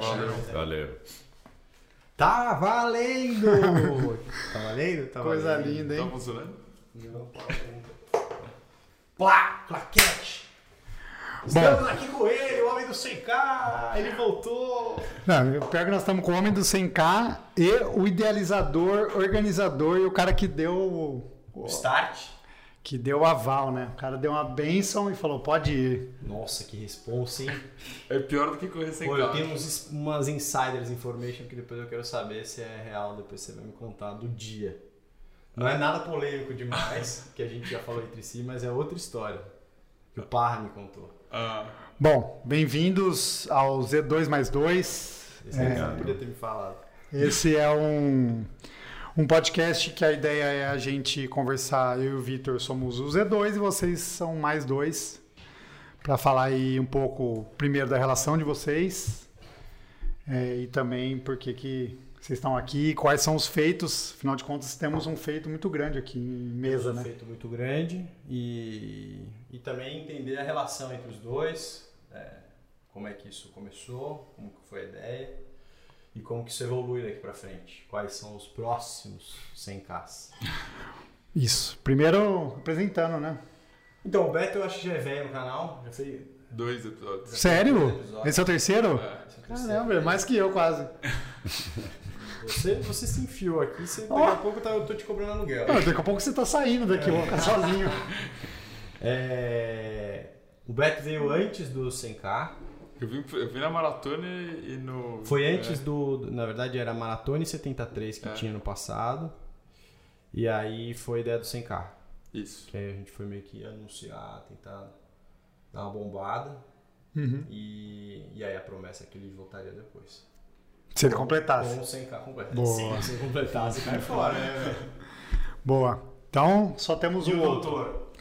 Valeu. Valeu. Tá valendo! tá valendo? Tá Coisa valendo. linda, Tá hein? funcionando? Plá! Claquete! Estamos aqui com ele, o homem do 100k! Ele voltou! Não, o pior é que nós estamos com o homem do 100K e o idealizador, organizador e o cara que deu o- o- Start! Que deu aval, né? O cara deu uma benção e falou, pode ir. Nossa, que responsa, hein? É pior do que correr sem Pô, eu tenho uns, umas insiders information que depois eu quero saber se é real, depois você vai me contar do dia. Não é nada polêmico demais, que a gente já falou entre si, mas é outra história. Que o Parra me contou. Ah, Bom, bem-vindos ao Z2 mais 2. Esse é. você não podia ter me falado. Esse é um, um podcast que a ideia é a gente conversar. Eu e o Vitor somos o Z2 e vocês são mais dois. Para falar aí um pouco, primeiro, da relação de vocês é, e também por que que vocês estão aqui, quais são os feitos. Afinal de contas, temos um feito muito grande aqui em mesa, um né? feito muito grande e, e também entender a relação entre os dois, é, como é que isso começou, como foi a ideia e como que isso evolui daqui pra frente. Quais são os próximos 100Ks. Isso. Primeiro, apresentando, né? Então, o Beto eu acho que já é velho no canal, já fez... dois episódios. Sério? Esse é o terceiro? É. Caramba, é mais que eu quase. Você, você se enfiou aqui, você, daqui Ó. a pouco tá- eu tô te cobrando aluguel. Não, daqui a pouco você tá saindo daqui, eu vou ficar sozinho. É, O Beto veio antes do 100K. Eu vi, eu vi na maratona e, no. Foi antes do. Na verdade, era Maratona e 73 que É. tinha no passado. E aí foi a ideia do 100K. É, isso. Que aí a gente foi meio que anunciar, tentar dar uma bombada. Uhum. E, e aí a promessa é que ele voltaria depois. Se ele completasse. Com o 100K completo. Boa. Sim, se completar, você cai fora, né, velho? Boa. Então, só temos E o o outro. doutor?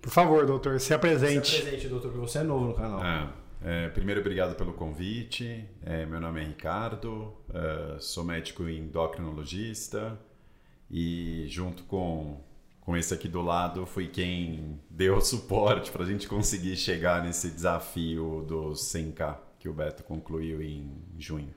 Por favor, doutor, se Se apresente. apresente, doutor, que você é novo no canal. Ah, é, primeiro, obrigado pelo convite. É, meu nome é Ricardo, é, sou médico endocrinologista e, junto com, com esse aqui do lado, fui quem deu o suporte para a gente conseguir chegar nesse desafio dos 100K que o Beto concluiu em junho.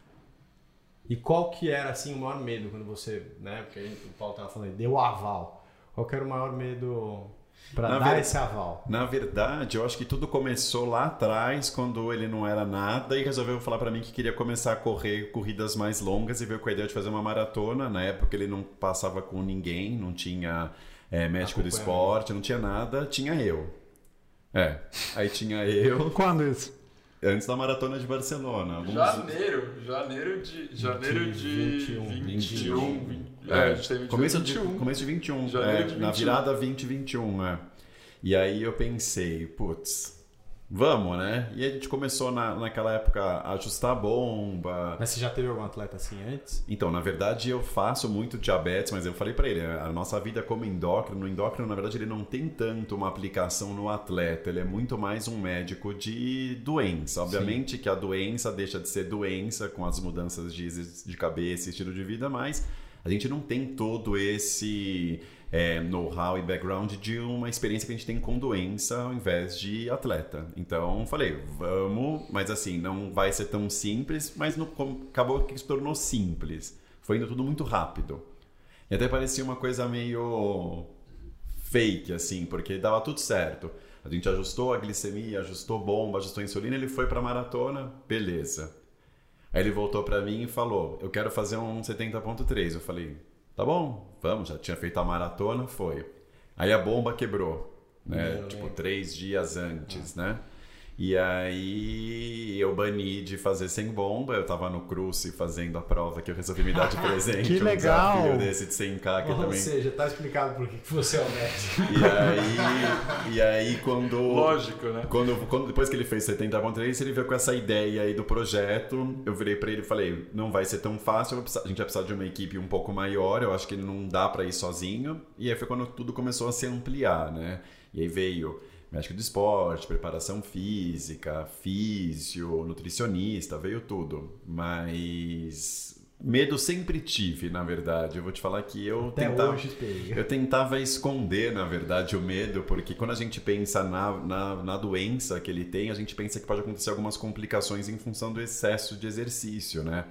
E qual que era assim o maior medo quando você, né? Porque gente- o Paulo tava falando, deu aval. Qual que era o maior medo pra Na dar ver- esse aval? Na verdade, eu acho que tudo começou lá atrás, quando ele não era nada e resolveu falar pra mim que queria começar a correr corridas mais longas e veio com a ideia de fazer uma maratona. Na época ele não passava com ninguém, não tinha é, médico do esporte, não tinha nada, tinha eu. É, aí tinha eu Quando isso? Antes da maratona de Barcelona. alguns- Janeiro, janeiro de. Janeiro de. 21, 21. 20, é, É, a gente teve começo, 21. de, começo de 21, Janeiro é, de na 21. virada 2021, é. E aí eu pensei, putz, vamos, né? E a gente começou na, naquela época a ajustar a bomba. Mas você já teve algum atleta assim antes? Então, na verdade, eu faço muito diabetes, mas eu falei pra ele, a nossa vida como endócrino, o endócrino, na verdade, ele não tem tanto uma aplicação no atleta, ele é muito mais um médico de doença. Obviamente que a doença deixa de ser doença com as mudanças de, de cabeça, estilo de vida, mas a gente não tem todo esse é, know-how e background de uma experiência que a gente tem com doença ao invés de atleta. Então, falei, vamos, mas assim, não vai ser tão simples, mas no, acabou que se tornou simples. Foi indo tudo muito rápido. E até parecia uma coisa meio fake, assim, porque dava tudo certo. A gente ajustou a glicemia, ajustou bomba, ajustou a insulina, ele foi pra maratona, beleza. Aí ele voltou pra mim e falou: Eu quero fazer um 70.3. Eu falei: Tá bom, vamos. Já tinha feito a maratona, foi. Aí a bomba quebrou, né? Eu tipo, lembro. três dias antes, né? E aí eu bani de fazer sem bomba. Eu tava no Cruze fazendo a prova que eu resolvi me dar de presente. Que um legal! desafio desse de 100k que eu Ou também. seja, tá explicado por que que você é o médico. E aí, e aí quando. Lógico, né? Quando, quando depois que ele fez 70.3, ele veio com essa ideia aí do projeto. Eu virei pra ele e falei: não vai ser tão fácil, eu vou precisar- a gente vai precisar de uma equipe um pouco maior. Eu acho que não dá pra ir sozinho. E aí foi quando tudo começou a se ampliar, né? E aí veio médico do esporte, preparação física, físio, nutricionista, veio tudo. Mas Medo sempre tive, na verdade. Eu vou te falar que eu Até tentava, hoje eu tentava esconder, na verdade, o medo, porque quando a gente pensa na, na, na doença que ele tem, a gente pensa que pode acontecer algumas complicações em função do excesso de exercício, né?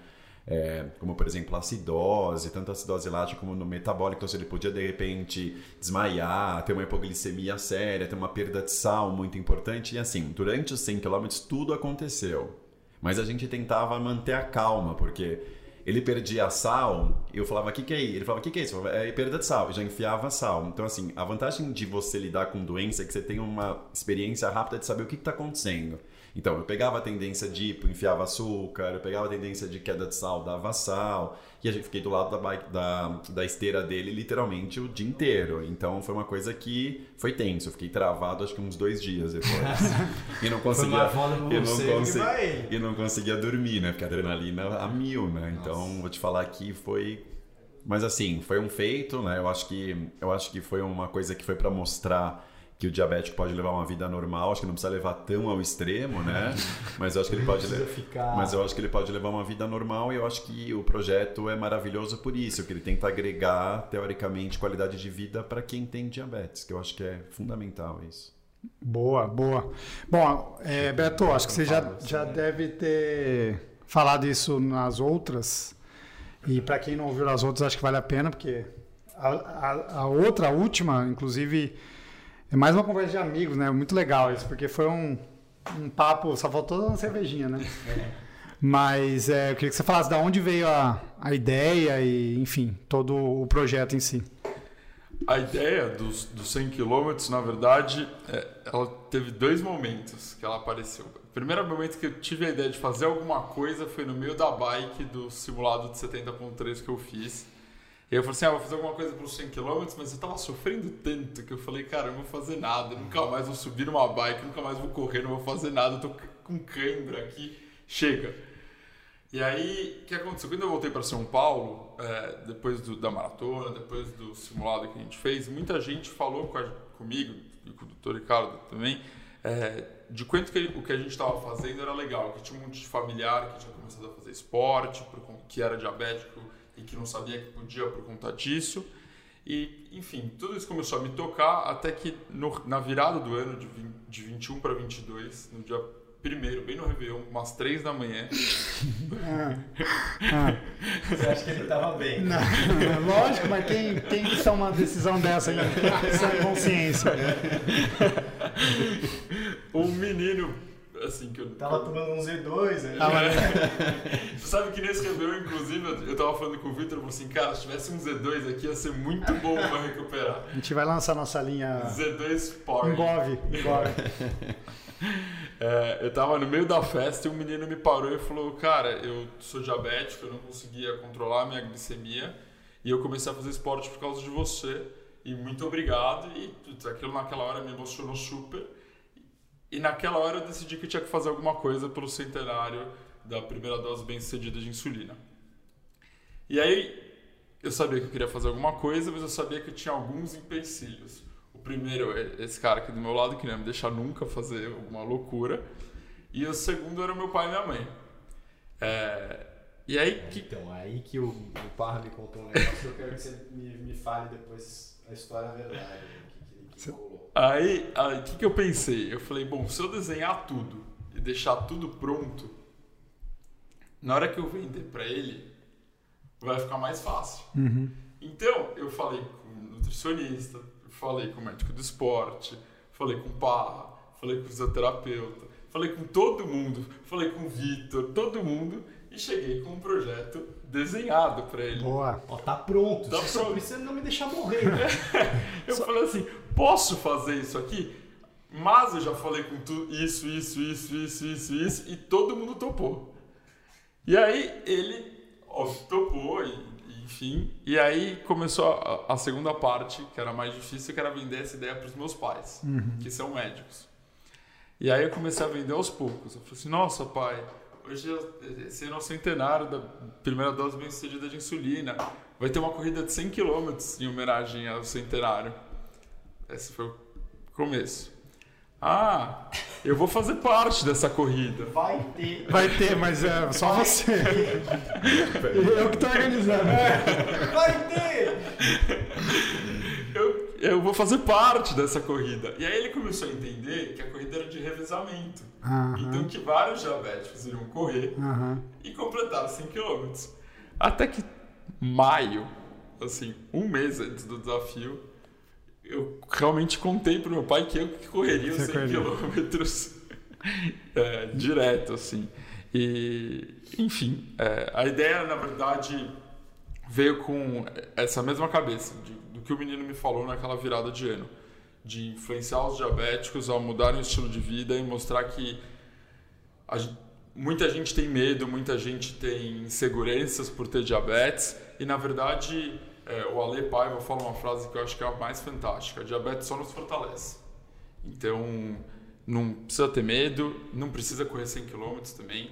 É, como, por exemplo, a acidose, tanto a acidose lática como no metabólico. Então, se ele podia, de repente, desmaiar, ter uma hipoglicemia séria, ter uma perda de sal muito importante. E assim, durante os 100 km, tudo aconteceu. Mas a gente tentava manter a calma, porque ele perdia sal, eu falava, o que, que é isso? Ele falava, o que, que é isso? Falava, é perda de sal, eu já enfiava sal. Então, assim, a vantagem de você lidar com doença é que você tem uma experiência rápida de saber o que está acontecendo. Então, eu pegava a tendência de hipo, enfiava açúcar, eu pegava a tendência de queda de sal, dava sal, e a gente fiquei do lado da, bike, da, da esteira dele literalmente o dia inteiro. Então, foi uma coisa que foi tenso. Eu fiquei travado acho que uns dois dias depois. e não conseguia. e, não consegui- e não conseguia dormir, né? Porque a adrenalina a mil, né? Então, vou te falar que foi. Mas assim, foi um feito, né? Eu acho que, eu acho que foi uma coisa que foi para mostrar que o diabético pode levar uma vida normal, acho que não precisa levar tão ao extremo, né? Mas eu acho que ele pode Precisa le- ficar. mas eu acho que ele pode levar uma vida normal e eu acho que o projeto é maravilhoso por isso, que ele tenta agregar teoricamente qualidade de vida para quem tem diabetes, que eu acho que é fundamental isso. Boa, boa. Bom, é, Beto, acho que você já, já deve ter falado isso nas outras. E para quem não ouviu as outras, acho que vale a pena, porque a, a- a outra, a última, inclusive, é mais uma conversa de amigos, né? Muito legal isso, porque foi um, um papo, só faltou uma cervejinha, né? Mas é, eu queria que você falasse de onde veio a, a ideia e, enfim, todo o projeto em si. A ideia dos, dos 100 km, na verdade, é, ela teve dois momentos que ela apareceu. O primeiro momento que eu tive a ideia de fazer alguma coisa foi no meio da bike do simulado de 70.3 que eu fiz. Eu falei assim, ah, vou fazer alguma coisa para os 100 km, mas eu tava sofrendo tanto que eu falei, cara, eu não vou fazer nada, nunca mais vou subir numa bike, nunca mais vou correr, não vou fazer nada, eu tô com cãibra aqui, chega. E aí, o que aconteceu? Quando eu voltei para São Paulo, é, depois do- da maratona, depois do simulado que a gente fez, muita gente falou com a- comigo, e com o Dr. Ricardo também, é, de quanto que o que a gente estava fazendo era legal, que tinha um monte de familiar que tinha começado a fazer esporte, que era diabético e que não sabia que podia por conta disso. E, enfim, tudo isso começou a me tocar até que no- na virada do ano, de, vin- de 21 para 22, no dia primeiro, bem no Réveillon, umas 3 da manhã, Você acha que ele tava bem? Não, lógico, mas quem, quem que toma uma decisão dessa né? sem consciência? um menino, assim, que eu... Tava tomando um Z2 aí. Você sabe que nesse Réveillon, inclusive, eu- eu tava falando com o Victor, eu falei assim, cara, se tivesse um Z2 aqui, ia ser muito bom pra recuperar. A gente vai lançar nossa linha Z2 Power. Engove, engove. É, eu tava no meio da festa e um menino me parou e falou: Cara, eu sou diabético, eu não conseguia controlar a minha glicemia e eu comecei a fazer esporte por causa de você. E muito obrigado. E aquilo naquela hora me emocionou super. E naquela hora eu decidi que eu tinha que fazer alguma coisa pelo centenário da primeira dose bem-sucedida de insulina. E aí eu sabia que eu queria fazer alguma coisa, mas eu sabia que eu tinha alguns empecilhos. O primeiro é esse cara aqui do meu lado, que não ia me deixar nunca fazer alguma loucura. E o segundo era meu pai e minha mãe. É, E aí, que, Então, aí que o, o Parra me contou um negócio, eu quero que você me, me fale depois a história verdade. Né, O que, que, aí, aí, eu pensei? Eu falei, bom, se eu desenhar tudo e deixar tudo pronto, na hora que eu vender para ele, vai ficar mais fácil. Então, eu falei com o nutricionista, falei com o médico do esporte, falei com o Parra, falei com o fisioterapeuta, falei com todo mundo, falei com o Vitor, todo mundo, e cheguei com um projeto desenhado para ele. Boa. Ó, tá pronto. Tá você só pronto. precisa não me deixar morrer. Eu falei assim, posso fazer isso aqui? Mas eu já falei com tudo isso, isso, isso, isso, isso, isso, e todo mundo topou. E aí ele topou, e, enfim. E aí começou a, a segunda parte, que era mais difícil, que era vender essa ideia para os meus pais, que são médicos. E aí eu comecei a vender aos poucos. Eu falei assim, nossa pai, hoje é- esse é o centenário da primeira dose bem sucedida de insulina. Vai ter uma corrida de 100 km em homenagem ao centenário. Esse foi o começo. Ah, eu vou fazer parte dessa corrida. Vai ter. Vai ter, mas é só você. Eu que tô organizando. Vai ter! Eu, eu vou fazer parte dessa corrida. E aí ele começou a entender que a corrida era de revezamento. Aham. Então que vários diabéticos iriam correr Aham. e completaram 100 km. Até que maio, assim, um mês antes do desafio, eu realmente contei pro meu pai que eu que correria os Você 100 correria. quilômetros é, direto, assim. E, enfim, é, a ideia, na verdade, veio com essa mesma cabeça de- do que o menino me falou naquela virada de ano. De influenciar os diabéticos a mudarem o estilo de vida e mostrar que a muita gente tem medo, muita gente tem inseguranças por ter diabetes e na verdade é, o Ale Paiva fala uma frase que eu acho que é a mais fantástica: diabetes só nos fortalece. Então não precisa ter medo, não precisa correr 100 km também,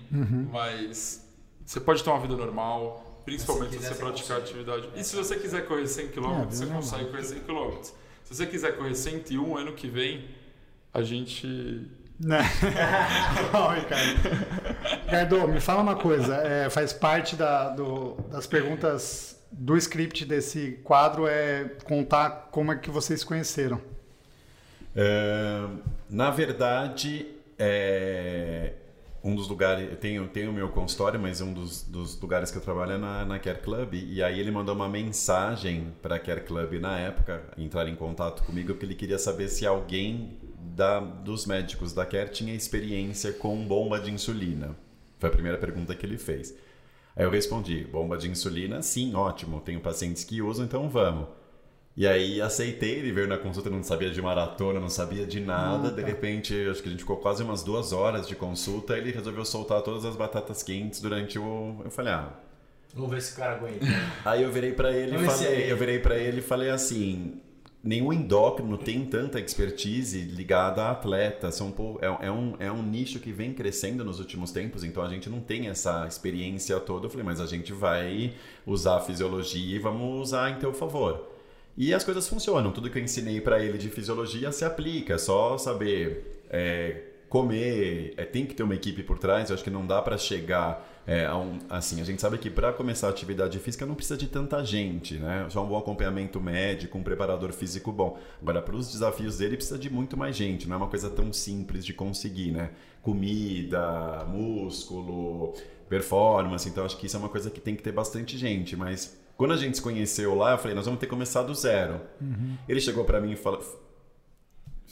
mas você pode ter uma vida normal, principalmente se quiser, você você praticar consegue. atividade. E se você quiser correr 100 km, É, você vida consegue correr 100 km. Se você quiser correr 101 ano que vem, a gente Né? Ó, Ricardo. Ricardo, me fala uma coisa. é, faz parte da- do- das perguntas do script desse quadro é contar como é que vocês conheceram. É, na verdade, é, um dos lugares. Eu tenho, tenho o meu consultório, mas um dos, dos lugares que eu trabalho é na, na Care Club. E aí ele mandou uma mensagem para a Care Club na época, entrar em contato comigo, porque ele queria saber se alguém da, dos médicos da Care tinha experiência com bomba de insulina. Foi a primeira pergunta que ele fez. Aí eu respondi: bomba de insulina, sim, ótimo. Tenho pacientes que usam, então vamos. E aí aceitei, ele veio na consulta, não sabia de maratona, não sabia de nada. De repente, acho que a gente ficou quase umas duas horas de consulta. Ele resolveu soltar todas as batatas quentes durante o. Eu falei, ah. Vamos ver se o cara aguenta. Aí eu virei pra ele e falei, eu virei para ele e falei assim. Nenhum endócrino tem tanta expertise ligada a atleta. São, é, é um, é um nicho que vem crescendo nos últimos tempos, então a gente não tem essa experiência toda. Eu falei, mas a gente vai usar a fisiologia e vamos usar em teu favor. E as coisas funcionam. Tudo que eu ensinei para ele de fisiologia se aplica. É só saber é, comer. é, tem que ter uma equipe por trás. Eu acho que não dá para chegar é, a. Assim, a gente sabe que para começar a atividade física não precisa de tanta gente, né? Só um bom acompanhamento médico, um preparador físico bom. Agora, para os desafios dele, precisa de muito mais gente. Não é uma coisa tão simples de conseguir, né? Comida, músculo, performance. Então, acho que isso é uma coisa que tem que ter bastante gente. Mas quando a gente se conheceu lá, eu falei, nós vamos ter que começar do zero. Ele chegou para mim e falou,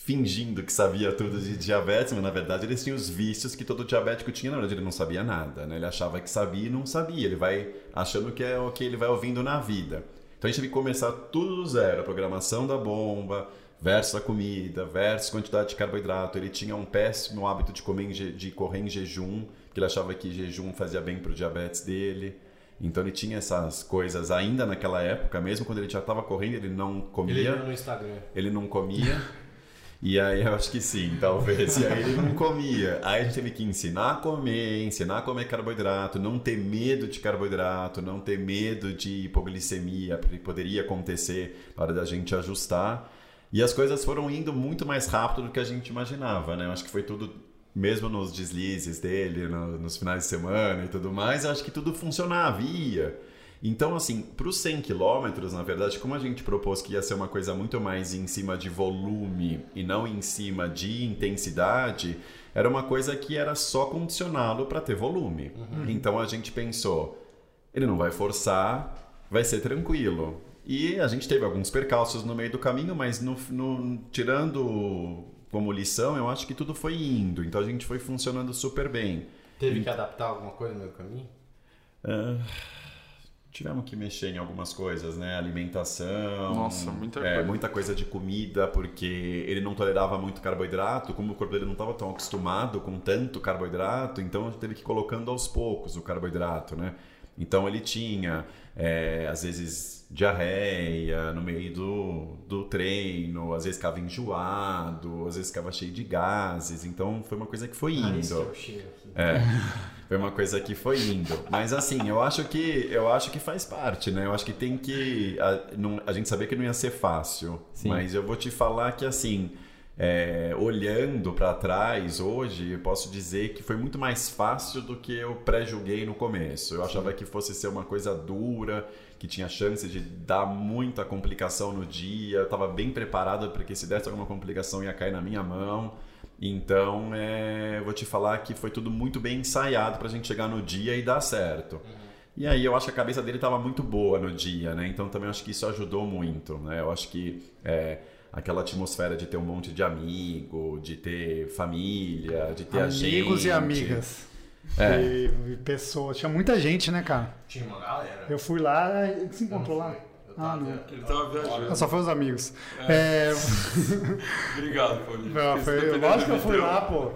fingindo que sabia tudo de diabetes, mas na verdade eles tinham os vícios que todo diabético tinha, na verdade ele não sabia nada, né? Ele achava que sabia e não sabia, ele vai achando que é o que ele vai ouvindo na vida. Então a gente teve que começar tudo do zero, a programação da bomba, versus a comida, versus quantidade de carboidrato. Ele tinha um péssimo hábito de, comer de correr em jejum, porque ele achava que jejum fazia bem para o diabetes dele. Então ele tinha essas coisas ainda naquela época, mesmo quando ele já estava correndo, ele não comia Ele no Instagram. ele não comia. E aí eu acho que sim, talvez. E aí ele não comia. Aí a gente teve que ensinar a comer, ensinar a comer carboidrato, não ter medo de carboidrato, não ter medo de hipoglicemia, porque poderia acontecer na hora da gente ajustar. E as coisas foram indo muito mais rápido do que a gente imaginava, né? Eu acho que foi tudo, mesmo nos deslizes dele, no- nos finais de semana e tudo mais, acho que tudo funcionava, ia. Então, assim, para os 100 quilômetros, na verdade, como a gente propôs que ia ser uma coisa muito mais em cima de volume e não em cima de intensidade, era uma coisa que era só condicioná-lo para ter volume. Então a gente pensou, ele não vai forçar, vai ser tranquilo. E a gente teve alguns percalços no meio do caminho, mas no, no- tirando como lição, eu acho que tudo foi indo. Então a gente foi funcionando super bem. Teve que adaptar alguma coisa no meio do caminho? Ah, tivemos que mexer em algumas coisas, né? Alimentação. Nossa, muita é, coisa. Muita coisa de comida, porque ele não tolerava muito carboidrato, como o corpo dele não estava tão acostumado com tanto carboidrato, então a gente teve que ir colocando aos poucos o carboidrato, né? Então ele tinha, é, às vezes, diarreia no meio do, do treino, às vezes ficava enjoado, às vezes ficava cheio de gases, então foi uma coisa que foi Ah, esse é indo. o cheiro aqui. É. Foi uma coisa que foi indo. Mas assim, eu acho que eu acho que faz parte, né? Eu acho que tem que. A, não- a gente sabia que não ia ser fácil. Sim. Mas eu vou te falar que assim. é, olhando para trás hoje, eu posso dizer que foi muito mais fácil do que eu pré-julguei no começo. Eu achava que fosse ser uma coisa dura, que tinha chance de dar muita complicação no dia. Eu estava bem preparado para que se desse alguma complicação ia cair na minha mão. Então, é, eu vou te falar que foi tudo muito bem ensaiado para a gente chegar no dia e dar certo. Uhum. E aí eu acho que a cabeça dele estava muito boa no dia, né? Então também acho que isso ajudou muito, né? Eu acho que é, aquela atmosfera de ter um monte de amigo, de ter família, de ter Amigos Amigos e amigas. É. E, e, pessoas. Tinha muita gente, né, cara? Tinha uma galera. Eu fui lá, se encontrou lá. Ah, não. Ele tava viajando. só foi os amigos. É. É... Obrigado, Paulinho. Não, foi... Lógico que eu fui lá, pô.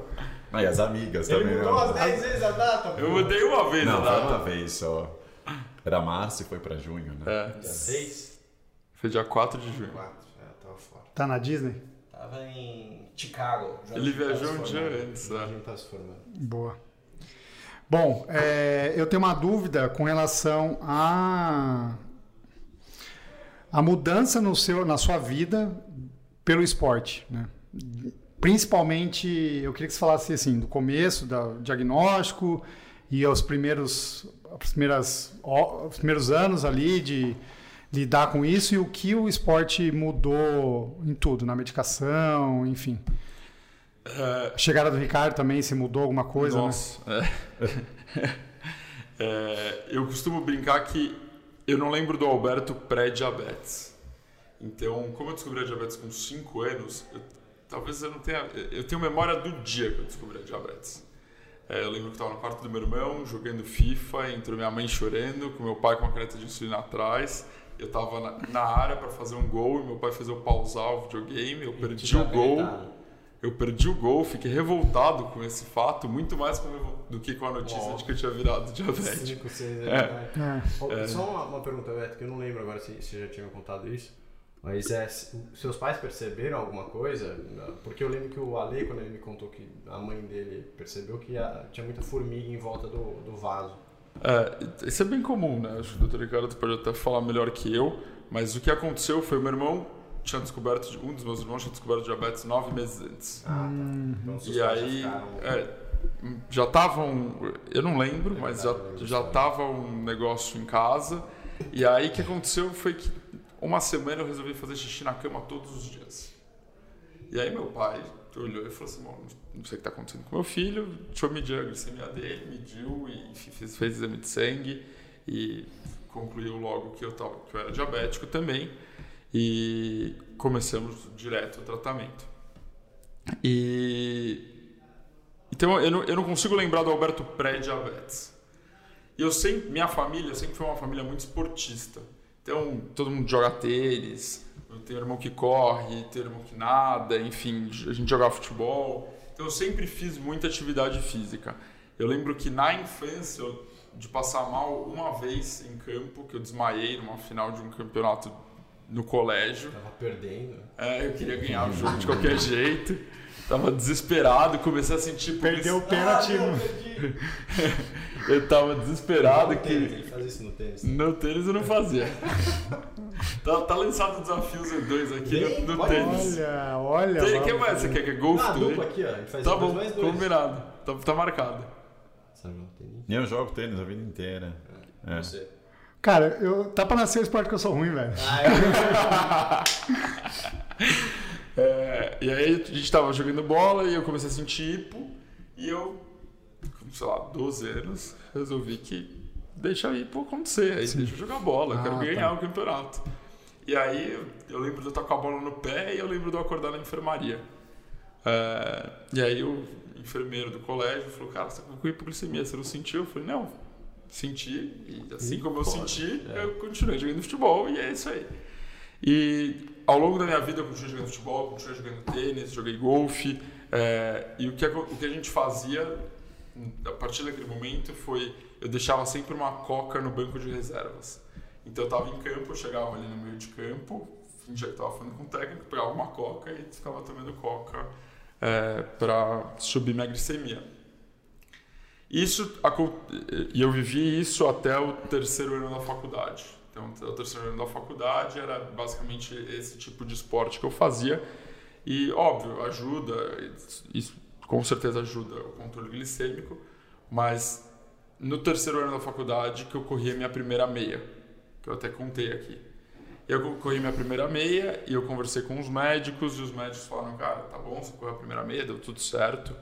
Ah, e as amigas Ele também. mudou umas 10 vezes a data, pô. Eu mudei uma vez Não, a data. uma vez só. Era março e foi pra junho, né? É. Dia 6? Foi dia 4 de junho. 4. É, tava fora. Tá na Disney? Tava em Chicago. já Ele tava viajou um dia antes, Já é. não tava se formando. Boa. Bom, é, eu tenho uma dúvida com relação a a mudança no seu, na sua vida pelo esporte, né? Principalmente, eu queria que você falasse assim, do começo, do diagnóstico e aos primeiros, as primeiras, primeiros anos ali de lidar com isso e o que o esporte mudou em tudo, na medicação, enfim. A chegada do Ricardo também, se mudou alguma coisa, né? Nossa. é. É, eu costumo brincar que eu não lembro do Alberto pré-diabetes. Então, como eu descobri a diabetes com 5 anos, eu- talvez eu não tenha. Eu tenho memória do dia que eu descobri a diabetes. É, eu lembro que estava no quarto do meu irmão, jogando FIFA, entrou minha mãe chorando, com meu pai com a caneta de insulina atrás. Eu estava na, na área para fazer um gol e meu pai fez eu pausar o videogame, eu perdi o gol. Eu perdi o gol, fiquei revoltado com esse fato, muito mais do que com a notícia de que eu tinha virado diabético. 5, 6 é É. É. Só uma, uma pergunta, Beto, que eu não lembro agora se você já tinha me contado isso. Mas é, se- seus pais perceberam alguma coisa? Porque eu lembro que o Ale, quando ele me contou que a mãe dele percebeu que a- tinha muita formiga em volta do, do vaso. É, isso é bem comum, né? Acho que o Dr. Ricardo pode até falar melhor que eu, mas o que aconteceu foi meu irmão tinha descoberto, um dos meus irmãos tinha descoberto diabetes nove meses antes. Ah, tá. Então, seus E pais já aí, ficaram- é, já estavam, eu não lembro, É mas verdade, já, já tava um negócio em casa. E aí o que aconteceu foi que uma semana eu resolvi fazer xixi na cama todos os dias. E aí meu pai olhou e falou assim, "Bom, não sei o que está acontecendo com meu filho, deixa eu medir a glicemia dele, mediu e fez, fez exame de sangue e concluiu logo que eu, tava, que eu era diabético também e começamos direto o tratamento. E então eu não, eu não consigo lembrar do Alberto pré-diabetes. Eu sempre, minha família sempre foi uma família muito esportista. Então todo mundo joga tênis, eu tenho irmão que corre, tenho irmão que nada, enfim, a gente jogava futebol. Então eu sempre fiz muita atividade física. Eu lembro que na infância, de passar mal uma vez em campo, que eu desmaiei numa final de um campeonato no colégio. Tava perdendo. É, eu queria ganhar o jogo de qualquer jeito. Tava desesperado, comecei a sentir Perdeu o pênalti. não, no- perdi. Eu tava desesperado No tênis, que Ele faz isso no tênis. no tênis eu não fazia. tá, tá lançado o desafio Z2 aqui Vem, no, no pode tênis. Olha, olha. Tem, que mais? Você quer que é golfe Ah, dupla aqui, ó. Faz Tá bom, dois. combinado. Tá, tá marcado. Sabe jogar tênis? Eu jogo tênis a vida inteira. É. Você. Cara, eu, tá pra nascer o esporte que eu sou ruim, velho. Ah, É, e aí a gente tava jogando bola e eu comecei a sentir hipo e eu, com, sei lá, 12 anos, resolvi que deixa a hipo acontecer, aí deixa eu jogar bola, eu Ah, quero tá. ganhar o campeonato. E aí eu, eu lembro de eu estar com a bola no pé e eu lembro de eu acordar na enfermaria. É, e aí o enfermeiro do colégio falou, cara, você tá com hipoglicemia, você não sentiu? Eu falei, não, senti, e assim como eu senti, eu continuei jogando futebol e é isso aí. E ao longo da minha vida eu continuei jogando futebol, continuei jogando tênis, joguei golfe. é, e o que, o que a gente fazia a partir daquele momento foi eu deixava sempre uma coca no banco de reservas. Então eu estava em campo, eu chegava ali no meio de campo, fingia que estava falando com o técnico, pegava uma coca e ficava tomando coca para subir minha glicemia. Isso e eu vivi isso até o terceiro ano da faculdade. Então, o terceiro ano da faculdade era basicamente esse tipo de esporte que eu fazia. E, óbvio, ajuda, isso com certeza ajuda o controle glicêmico, mas no terceiro ano da faculdade que eu corri a minha primeira meia, que eu até contei aqui. Eu corri minha primeira meia e eu conversei com os médicos e os médicos falaram, cara, tá bom, você correu a primeira meia, deu tudo certo.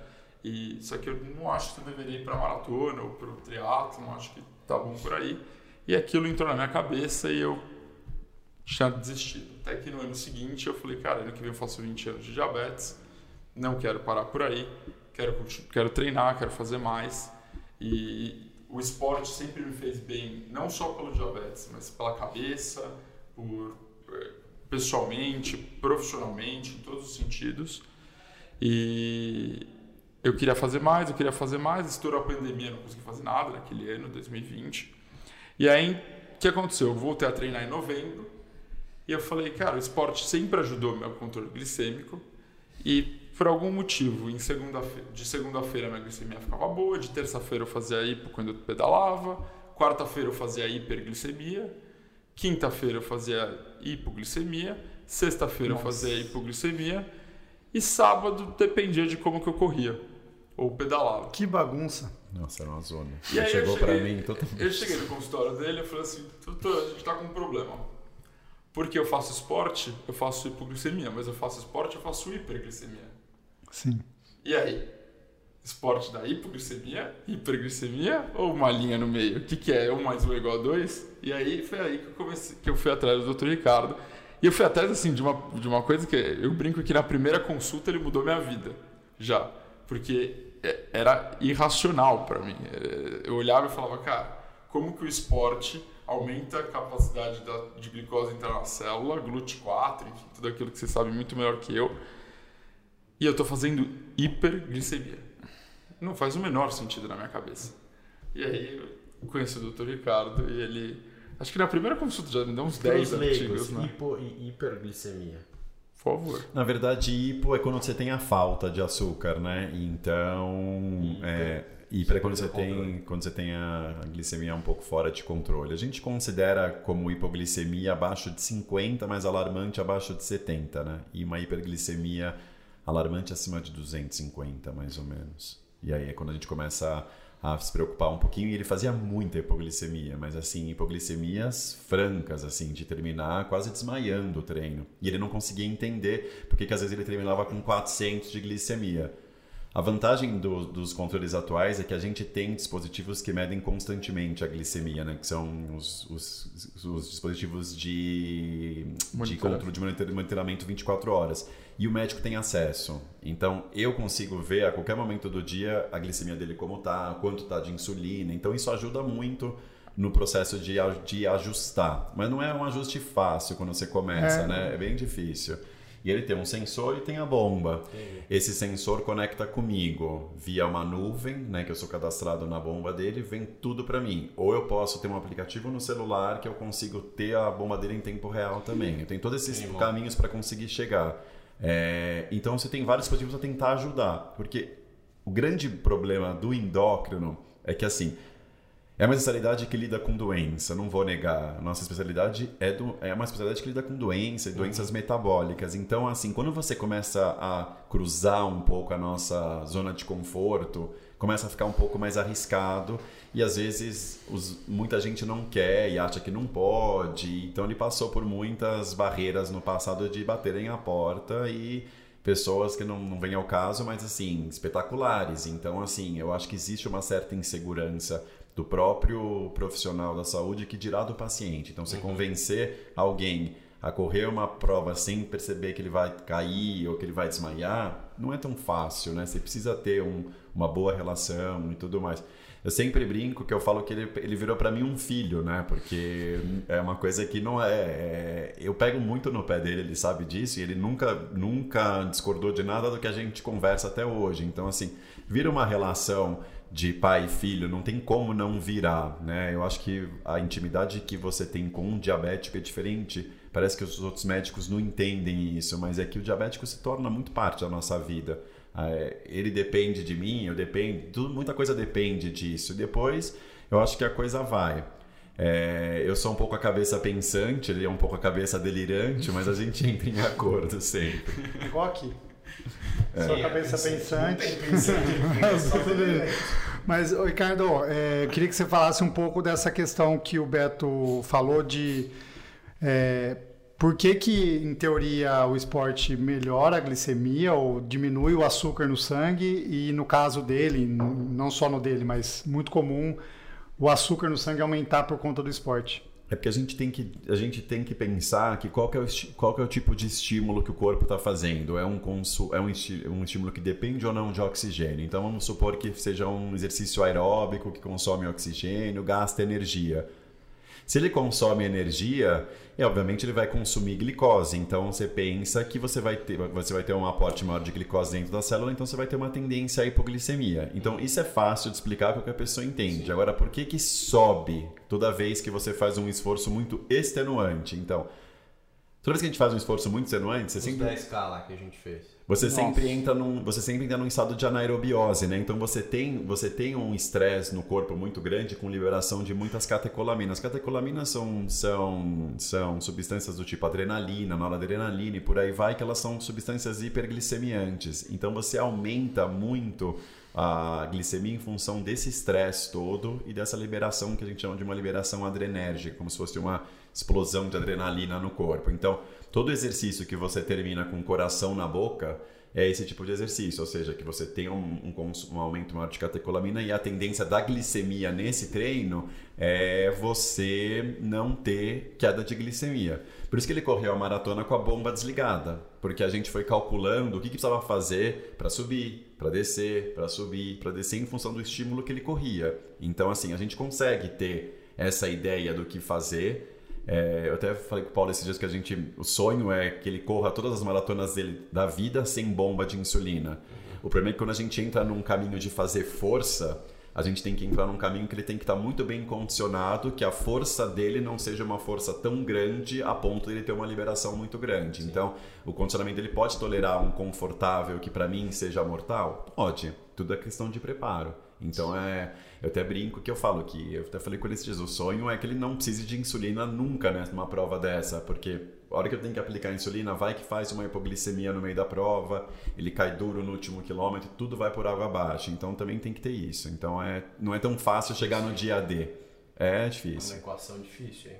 E só que eu não acho que você deveria ir para maratona ou para o triatlo, não acho que tá bom por aí. E aquilo entrou na minha cabeça e eu tinha desistido. Até que no ano seguinte eu falei, cara, ano que vem eu faço 20 anos de diabetes, não quero parar por aí, quero quero treinar, quero fazer mais. E o esporte sempre me fez bem, não só pelo diabetes, mas pela cabeça, por eh, pessoalmente, profissionalmente, em todos os sentidos. E eu queria fazer mais, eu queria fazer mais, estourou a pandemia, não consegui fazer nada naquele ano, 2020. E aí, o que aconteceu? Eu voltei a treinar em novembro e eu falei, cara, o esporte sempre ajudou meu controle glicêmico e por algum motivo, em segunda de segunda-feira minha glicemia ficava boa, de terça-feira eu fazia hipo quando eu pedalava, quarta-feira eu fazia hiperglicemia, quinta-feira eu fazia hipoglicemia, sexta-feira eu fazia hipoglicemia e sábado dependia de como que eu corria ou pedalava. Que bagunça. Nossa, era uma zona. E aí chegou para mim totalmente. Eu cheguei no consultório dele e falei assim, doutor, a gente tá com um problema. Porque eu faço esporte, eu faço hipoglicemia, mas eu faço esporte, eu faço hiperglicemia. Sim. E aí? Esporte da hipoglicemia, hiperglicemia ou uma linha no meio? O que, que é? 1 mais 1 igual a 2? E aí foi aí que eu, comecei, que eu fui atrás do Dr. Ricardo. E eu fui atrás assim, de, uma, de uma coisa que eu brinco que na primeira consulta ele mudou minha vida. Já. Porque é, era irracional para mim. É, eu olhava e falava, cara, como que o esporte aumenta a capacidade da, de glicose entrar na célula, GLUT4, enfim, tudo aquilo que você sabe muito melhor que eu e eu estou fazendo hiperglicemia. Não faz o menor sentido na minha cabeça. E aí eu conheci o Dr. Ricardo e ele. Acho que na primeira consulta já me deu uns 10 artigos, né? Hipo e hiperglicemia. Por favor. Na verdade, hipo é quando você tem a falta de açúcar, né? Então. Hiper. É, hiper é quando você, tem, quando você tem a glicemia um pouco fora de controle. A gente considera como hipoglicemia abaixo de 50, mas alarmante abaixo de 70, né? E uma hiperglicemia alarmante acima de 250, mais ou menos. E aí é quando a gente começa a, a se preocupar um pouquinho. E ele fazia muita hipoglicemia, mas assim, hipoglicemias francas, assim, de terminar quase desmaiando o treino. E ele não conseguia entender porque que às vezes ele terminava com 400 de glicemia. A vantagem do, dos controles atuais é que a gente tem dispositivos que medem constantemente a glicemia, né? que são os, os, os dispositivos de, de controle de monitoramento 24 horas e o médico tem acesso. Então eu consigo ver a qualquer momento do dia a glicemia dele como tá, quanto tá de insulina. Então isso ajuda muito no processo de, de ajustar. Mas não é um ajuste fácil quando você começa, é. né? É bem difícil. E ele tem um sensor e tem a bomba. Esse sensor conecta comigo via uma nuvem, né, que eu sou cadastrado na bomba dele, vem tudo para mim. Ou eu posso ter um aplicativo no celular que eu consigo ter a bomba dele em tempo real também. Eu tenho todos esses Sim, caminhos para conseguir chegar. É, então você tem vários dispositivos a tentar ajudar, porque o grande problema do endócrino é que assim é uma especialidade que lida com doença, não vou negar. Nossa especialidade é, do, é uma especialidade que lida com doença e doenças uhum. metabólicas. Então, assim, quando você começa a cruzar um pouco a nossa zona de conforto, começa a ficar um pouco mais arriscado e às vezes os, muita gente não quer e acha que não pode. Então ele passou por muitas barreiras no passado de baterem a porta e pessoas que não, não vêm ao caso, mas assim, espetaculares. Então, assim, eu acho que existe uma certa insegurança do próprio profissional da saúde que dirá do paciente. Então, você uhum. convencer alguém a correr uma prova sem perceber que ele vai cair ou que ele vai desmaiar, não é tão fácil, né? Você precisa ter um, uma boa relação e tudo mais. Eu sempre brinco que eu falo que ele, ele virou para mim um filho, né? Porque é uma coisa que não é, é, Eu pego muito no pé dele, ele sabe disso, e ele nunca, nunca discordou de nada do que a gente conversa até hoje. Então, assim, vira uma relação de pai e filho, não tem como não virar, né? Eu acho que a intimidade que você tem com um diabético é diferente Parece que os outros médicos não entendem isso, mas é que o diabético se torna muito parte da nossa vida. É, ele depende de mim, eu dependo, tudo, muita coisa depende disso. Depois, eu acho que a coisa vai. É, eu sou um pouco a cabeça pensante, ele é um pouco a cabeça delirante, mas a gente entra em acordo sempre. Igual aqui. É. Sua cabeça tem pensante. pensante, é delirante. Mas, Ricardo, é, eu queria que você falasse um pouco dessa questão que o Beto falou de é, por que, que, em teoria, o esporte melhora a glicemia ou diminui o açúcar no sangue e, no caso dele, não só no dele, mas muito comum, o açúcar no sangue aumentar por conta do esporte. É porque a gente tem que, a gente tem que pensar que qual que é o, qual que é o tipo de estímulo que o corpo está fazendo. É, um, consu, é um, um estímulo que depende ou não de oxigênio. Então vamos supor que seja um exercício aeróbico que consome oxigênio, gasta energia. Se ele consome energia, é, obviamente ele vai consumir glicose. Então você pensa que você vai, ter, você vai ter um aporte maior de glicose dentro da célula, então você vai ter uma tendência à hipoglicemia. Então isso é fácil de explicar que a pessoa entende. Agora, por que, que sobe toda vez que você faz um esforço muito extenuante? Então, toda vez que a gente faz um esforço muito extenuante, você Os sempre 10K lá que a gente fez. Você Nossa. sempre entra num, você sempre entra num estado de anaerobiose, né? Então você tem, você tem um estresse no corpo muito grande com liberação de muitas catecolaminas. Catecolaminas são, são, são substâncias do tipo adrenalina, noradrenalina e por aí vai, que elas são substâncias hiperglicemiantes. Então você aumenta muito a glicemia em função desse estresse todo e dessa liberação que a gente chama de uma liberação adrenérgica, como se fosse uma explosão de adrenalina no corpo. Então, todo exercício que você termina com o coração na boca é esse tipo de exercício, ou seja, que você tem um, um, um aumento maior de catecolamina e a tendência da glicemia nesse treino é você não ter queda de glicemia. Por isso que ele correu a maratona com a bomba desligada, porque a gente foi calculando o que, que precisava fazer para subir, para descer, para subir, para descer em função do estímulo que ele corria. Então, assim, a gente consegue ter essa ideia do que fazer é, eu até falei com o Paulo esses dias que a gente. O sonho é que ele corra todas as maratonas dele da vida sem bomba de insulina. O problema é que quando a gente entra num caminho de fazer força, a gente tem que entrar num caminho que ele tem que estar muito bem condicionado, que a força dele não seja uma força tão grande a ponto de ele ter uma liberação muito grande. Então, o condicionamento ele pode tolerar um confortável que para mim seja mortal? Pode. Tudo é questão de preparo. Então é, eu até brinco que eu falo que eu até falei com ele esses dias, o sonho é que ele não precise de insulina nunca, né, numa prova dessa, porque a hora que eu tenho que aplicar insulina, vai que faz uma hipoglicemia no meio da prova, ele cai duro no último quilômetro, tudo vai por água abaixo. Então também tem que ter isso. Então é, não é tão fácil chegar no dia D. É É difícil. uma equação difícil, hein?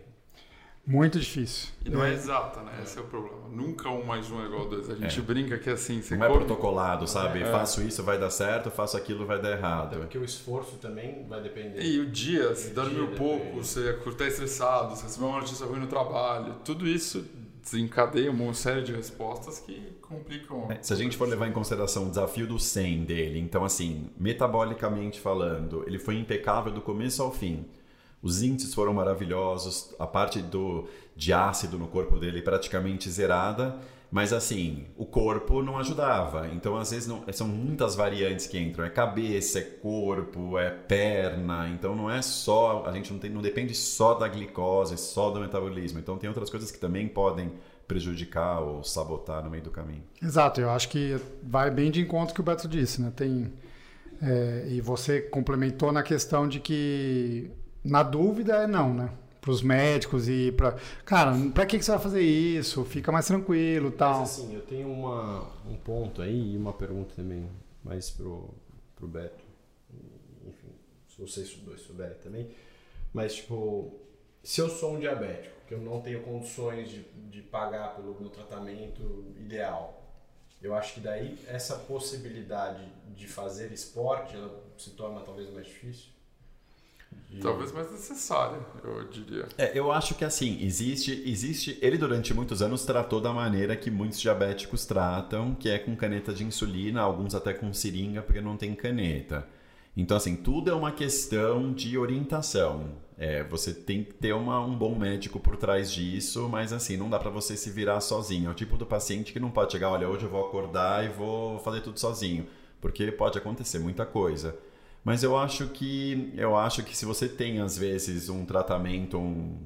Muito difícil. E não é exata, né? Esse é o problema. Nunca um mais um é igual a dois. A gente É. brinca que assim, você Não é protocolado, sabe? É. Faço isso, vai dar certo, faço aquilo, vai dar Até errado. porque o esforço também vai depender. E o dia, se O dormiu dia pouco, depende. você está estressado, você recebeu uma notícia ruim no trabalho, tudo isso desencadeia uma série de respostas que complicam. É, Se a gente for levar em consideração o desafio do 100 dele, então assim, metabolicamente falando, ele foi impecável do começo ao fim. Os índices foram maravilhosos, a parte do, de ácido no corpo dele praticamente zerada, mas assim, o corpo não ajudava. Então, às vezes, não, são muitas variantes que entram. É cabeça, é corpo, é perna. Então, não é só. A gente não, tem, não depende só da glicose, só do metabolismo. Então, tem outras coisas que também podem prejudicar ou sabotar no meio do caminho. Exato, eu acho que vai bem de encontro que o Beto disse, né? Tem, é, e você complementou na questão de que, na dúvida, é não, né? Para os médicos e para. Cara, para que, que você vai fazer isso? Fica mais tranquilo tal. Mas assim, eu tenho uma, um ponto aí e uma pergunta também, mais pro, pro Beto. Enfim, se vocês dois souberem também. Mas, tipo, se eu sou um diabético, que eu não tenho condições de, de pagar pelo meu tratamento ideal, eu acho que daí essa possibilidade de fazer esporte, ela se torna talvez mais difícil. Talvez mais necessária, eu diria. É, eu acho que assim, existe, existe. Ele durante muitos anos tratou da maneira que muitos diabéticos tratam, que é com caneta de insulina, alguns até com seringa, porque não tem caneta. Então, assim, tudo é uma questão de orientação. É, você tem que ter uma, um bom médico por trás disso, mas assim, não dá pra você se virar sozinho. É o tipo do paciente que não pode chegar, olha, hoje eu vou acordar e vou fazer tudo sozinho, porque pode acontecer muita coisa. Mas eu acho que eu acho que se você tem às vezes um tratamento, um,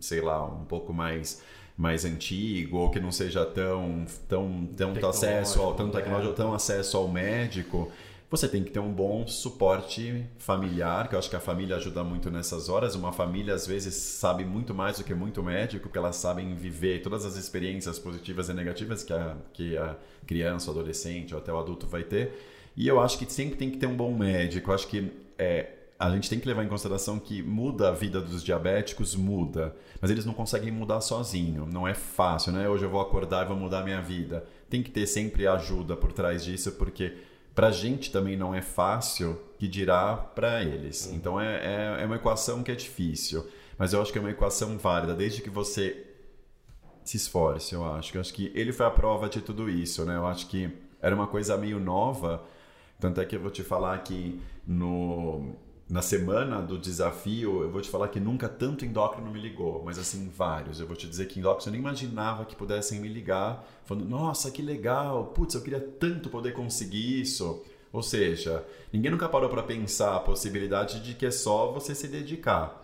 sei lá, um pouco mais mais antigo ou que não seja tão tão tanto acesso ao tanto Tecnológico, tecnológico, tão acesso ao médico, você tem que ter um bom suporte familiar, que eu acho que a família ajuda muito nessas horas. Uma família, às vezes, sabe muito mais do que muito médico, porque elas sabem viver todas as experiências positivas e negativas que a, que a criança, o adolescente ou até o adulto vai ter. E eu acho que sempre tem que ter um bom médico. Eu acho que é, a gente tem que levar em consideração que muda a vida dos diabéticos, muda. Mas eles não conseguem mudar sozinho. Não é fácil, né? Hoje eu vou acordar e vou mudar a minha vida. Tem que ter sempre ajuda por trás disso, porque para a gente também não é fácil que dirá para eles. Uhum. Então é, é, é, uma equação que é difícil, mas eu acho que é uma equação válida, desde que você se esforce, eu acho. Eu acho que ele foi a prova de tudo isso, né? Eu acho que era uma coisa meio nova, tanto é que eu vou te falar que no na semana do desafio, eu vou te falar que nunca tanto endócrino me ligou, mas assim, vários. Eu vou te dizer que endócrino eu nem imaginava que pudessem me ligar, falando, nossa, que legal, putz, eu queria tanto poder conseguir isso. Ou seja, ninguém nunca parou para pensar a possibilidade de que é só você se dedicar.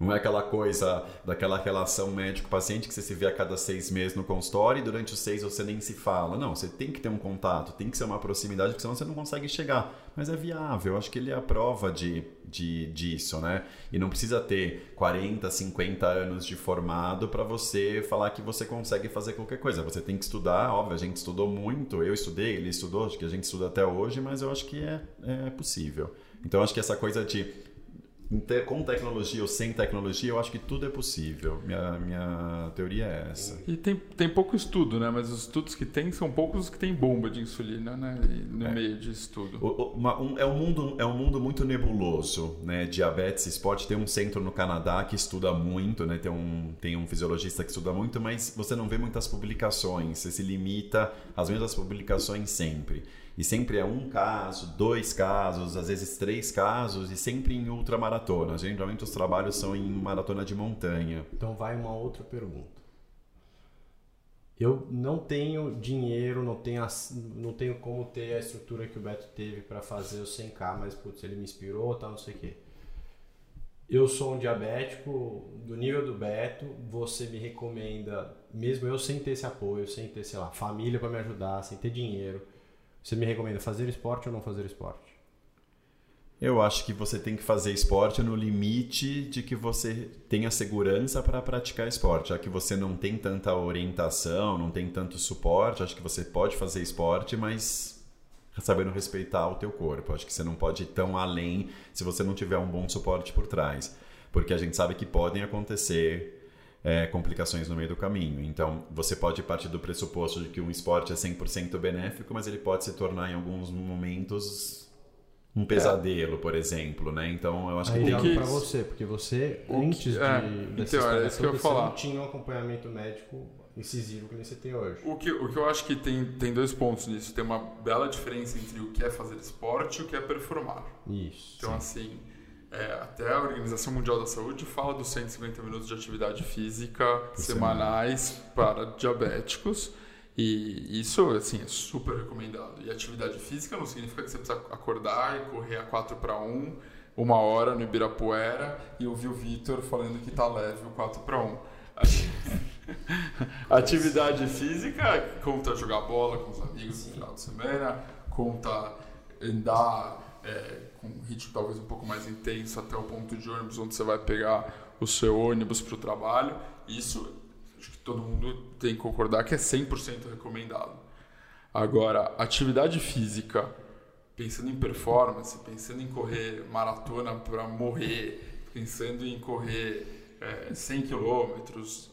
Não é aquela coisa daquela relação médico-paciente que você se vê a cada seis meses no consultório e durante os seis você nem se fala. Não, você tem que ter um contato, tem que ser uma proximidade, porque senão você não consegue chegar. Mas é viável, acho que ele é a prova de, de, disso, né? E não precisa ter 40, 50 anos de formado para você falar que você consegue fazer qualquer coisa. Você tem que estudar, óbvio, a gente estudou muito, eu estudei, ele estudou, acho que a gente estuda até hoje, mas eu acho que é, é possível. Então, acho que essa coisa de com tecnologia ou sem tecnologia, eu acho que tudo é possível. Minha, minha teoria é essa. E tem, tem pouco estudo, né? Mas os estudos que tem são poucos os que tem bomba de insulina, né? no é. meio de estudo. O, uma, um, é, um mundo, é um mundo muito nebuloso, né? Diabetes, esporte. Tem um centro no Canadá que estuda muito, né? Tem um, tem um fisiologista que estuda muito, mas você não vê muitas publicações. Você se limita às mesmas publicações sempre. E sempre é um caso, dois casos, às vezes três casos, e sempre em ultramaratona. Geralmente os trabalhos são em maratona de montanha. Então vai uma outra pergunta. Eu não tenho dinheiro, não tenho, não tenho como ter a estrutura que o Beto teve para fazer o 100k, mas putz, ele me inspirou, tal, não sei o quê. Eu sou um diabético do nível do Beto, você me recomenda, mesmo eu sem ter esse apoio, sem ter, sei lá, família para me ajudar, sem ter dinheiro, você me recomenda fazer esporte ou não fazer esporte? Eu acho que você tem que fazer esporte no limite de que você tenha segurança para praticar esporte. Já que você não tem tanta orientação, não tem tanto suporte, acho que você pode fazer esporte, mas sabendo respeitar o teu corpo. Acho que você não pode ir tão além se você não tiver um bom suporte por trás. Porque a gente sabe que podem acontecer é, complicações no meio do caminho. Então, você pode partir do pressuposto de que um esporte é 100% benéfico, mas ele pode se tornar em alguns momentos um pesadelo, é. por exemplo, né? Então, eu acho Aí que tem que para você, porque você antes de é, então, é isso que eu falar. não tinha um acompanhamento médico incisivo que nem você tem hoje. O que, o que eu acho que tem, tem dois pontos nisso. Tem uma bela diferença entre o que é fazer esporte e o que é performar. Isso. Então, sim. assim, é, até a Organização Mundial da Saúde fala dos 150 minutos de atividade física semanais para diabéticos. E isso, assim, é super recomendado. E atividade física não significa que você precisa acordar e correr a 4 para 1, uma hora no Ibirapuera e ouvir o Vitor falando que tá leve o 4 para 1. Atividade física conta jogar bola com os amigos Sim. no final de semana, conta andar é, com um ritmo talvez um pouco mais intenso até o ponto de ônibus onde você vai pegar o seu ônibus para o trabalho. Isso acho que todo mundo tem que concordar que é 100% recomendado. Agora, atividade física, pensando em performance, pensando em correr maratona para morrer, pensando em correr é, 100 quilômetros,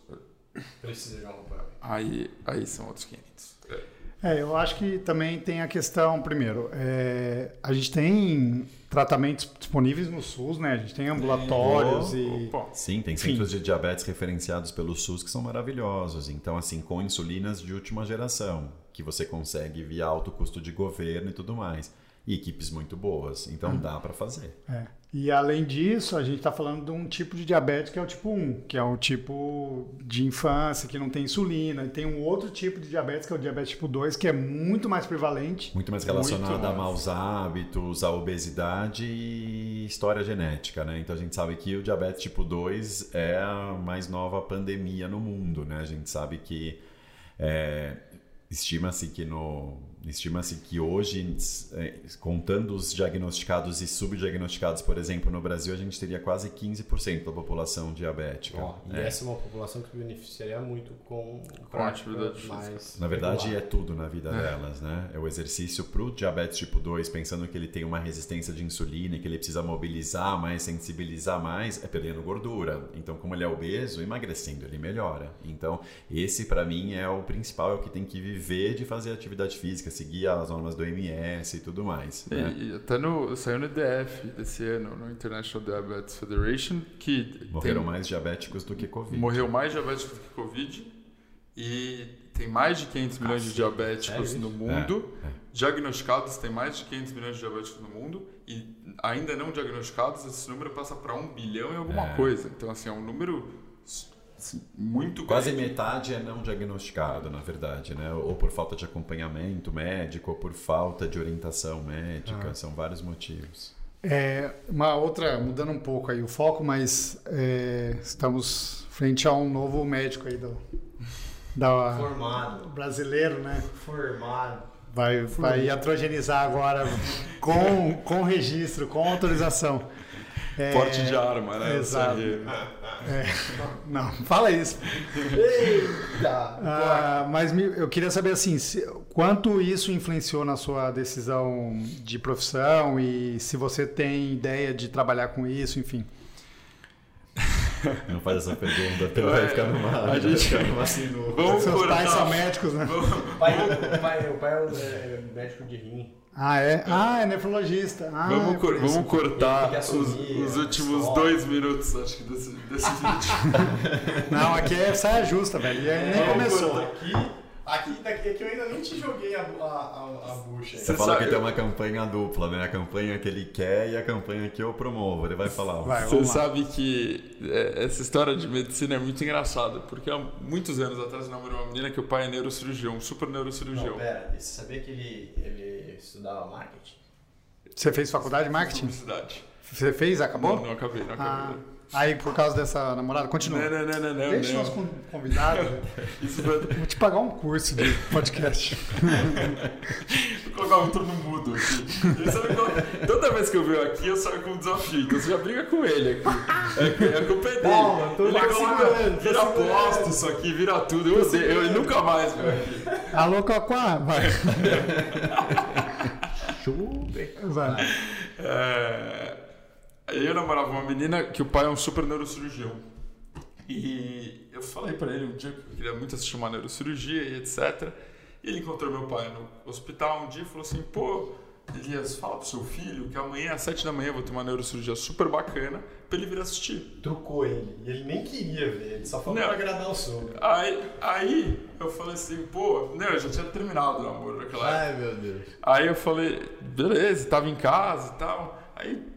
precisa de um Aí, aí são outros 500. É. É, eu acho que também tem a questão, primeiro, é, a gente tem tratamentos disponíveis no SUS, né? A gente tem ambulatórios oh, e... Opa. Sim, tem centros de diabetes referenciados pelo SUS que são maravilhosos. Então, assim, com insulinas de última geração, que você consegue via alto custo de governo e tudo mais. E equipes muito boas. Então, hum. dá para fazer. É. E além disso, a gente está falando de um tipo de diabetes que é o tipo 1, que é o tipo de infância, que não tem insulina. E tem um outro tipo de diabetes, que é o diabetes tipo 2, que é muito mais prevalente. Muito mais relacionado muito a maus hábitos, a obesidade e história genética, né? Então a gente sabe que o diabetes tipo 2 é a mais nova pandemia no mundo, né? A gente sabe que é, estima-se que no Estima-se que hoje, é, contando os diagnosticados e subdiagnosticados, por exemplo, no Brasil, a gente teria quase 15% da população diabética. Ó, e É. essa é uma população que beneficiaria muito com, Com atividade física. mais Na verdade, regular. é tudo na vida delas, né? É o exercício para o diabetes tipo 2, pensando que ele tem uma resistência de insulina, que ele precisa mobilizar mais, sensibilizar mais, é perdendo gordura. Então, como ele é obeso, emagrecendo, ele melhora. Então, esse para mim é o principal, é o que tem que viver de fazer atividade física, seguir as normas do OMS e tudo mais. E, né? e até no, saiu no IDF desse ano, no International Diabetes Federation, que Morreram tem- mais diabéticos do que Covid. morreu mais diabéticos do que Covid e tem mais de 500 milhões de diabéticos sério no isso? mundo. É, é. Diagnosticados, tem mais de 500 milhões de diabéticos no mundo e ainda não diagnosticados, esse número passa para 1 bilhão e alguma É. coisa. Então, assim, é um número muito Quase grande. metade é não diagnosticado, na verdade, né? Ou por falta de acompanhamento médico, ou por falta de orientação médica. São vários motivos. É, uma outra, mudando um pouco aí o foco, mas é, estamos frente a um novo médico aí do, da, Formado. brasileiro, né? Formado. Vai, vai atrogenizar agora com, com registro, com autorização. É, Porte de arma, né? exato. É, não, fala isso. Eita! Ah, mas me- eu queria saber assim, se- quanto isso influenciou na sua decisão de profissão e se você tem ideia de trabalhar com isso, enfim. Não faz essa pergunta, porque vai ficar numa, A gente- ficar numa sinuca. Vamos Seus cortar. pais são médicos, né? O pai, o pai, o pai é, é médico de rim. Ah, é? Ah, é nefrologista. Ah, Vamos, é cor- vamos cortar os, assumir os últimos história. dois minutos, acho que, desse, desse vídeo. Não, aqui é saia justa, velho. E aí nem Vamos começou. cortar. Aqui, aqui, daqui, aqui eu ainda nem te joguei a, a, a, a bucha. Você Você fala sabe- que tem uma campanha dupla, né? A campanha que ele quer e a campanha que eu promovo. Ele vai falar. Vai, Você lá. sabe que é, essa história de medicina é muito engraçada, porque há muitos anos atrás eu namorei uma menina que o pai é neurocirurgião, um super neurocirurgião. Não, pera, você sabia que ele, ele estudava marketing? Você fez faculdade de marketing? Publicidade. Você fez? Acabou? Não, não acabei, não Ah, acabei. Aí por causa dessa namorada, continua. não, não, não, não. Deixa não. nós con- convidados. Isso foi... Vou te pagar um curso de podcast. Vou colocar um turno mudo aqui. Ele Toda vez que eu venho aqui, eu saio com um desafio. Então você já briga com ele aqui. É, a culpa é dele. Tô ele coloca, vira segurando. posto isso aqui, vira tudo. Eu odeio. Eu nunca mais venho aqui. Alô, Coquá? Vai. Vai. É... Aí eu namorava uma menina que o pai é um super neurocirurgião. E eu falei pra ele um dia que eu queria muito assistir uma neurocirurgia e etc. E ele encontrou meu pai no hospital um dia e falou assim: pô, Elias, fala pro seu filho que amanhã às 7 da manhã eu vou ter uma neurocirurgia super bacana pra ele vir assistir. Trucou ele. E ele nem queria ver, ele só falou Não. pra agradar o sogro. Aí, aí eu falei assim: pô, não, eu já tinha terminado o namoro naquela época. Ai, meu Deus. Aí eu falei, beleza, tava em casa e tal. Aí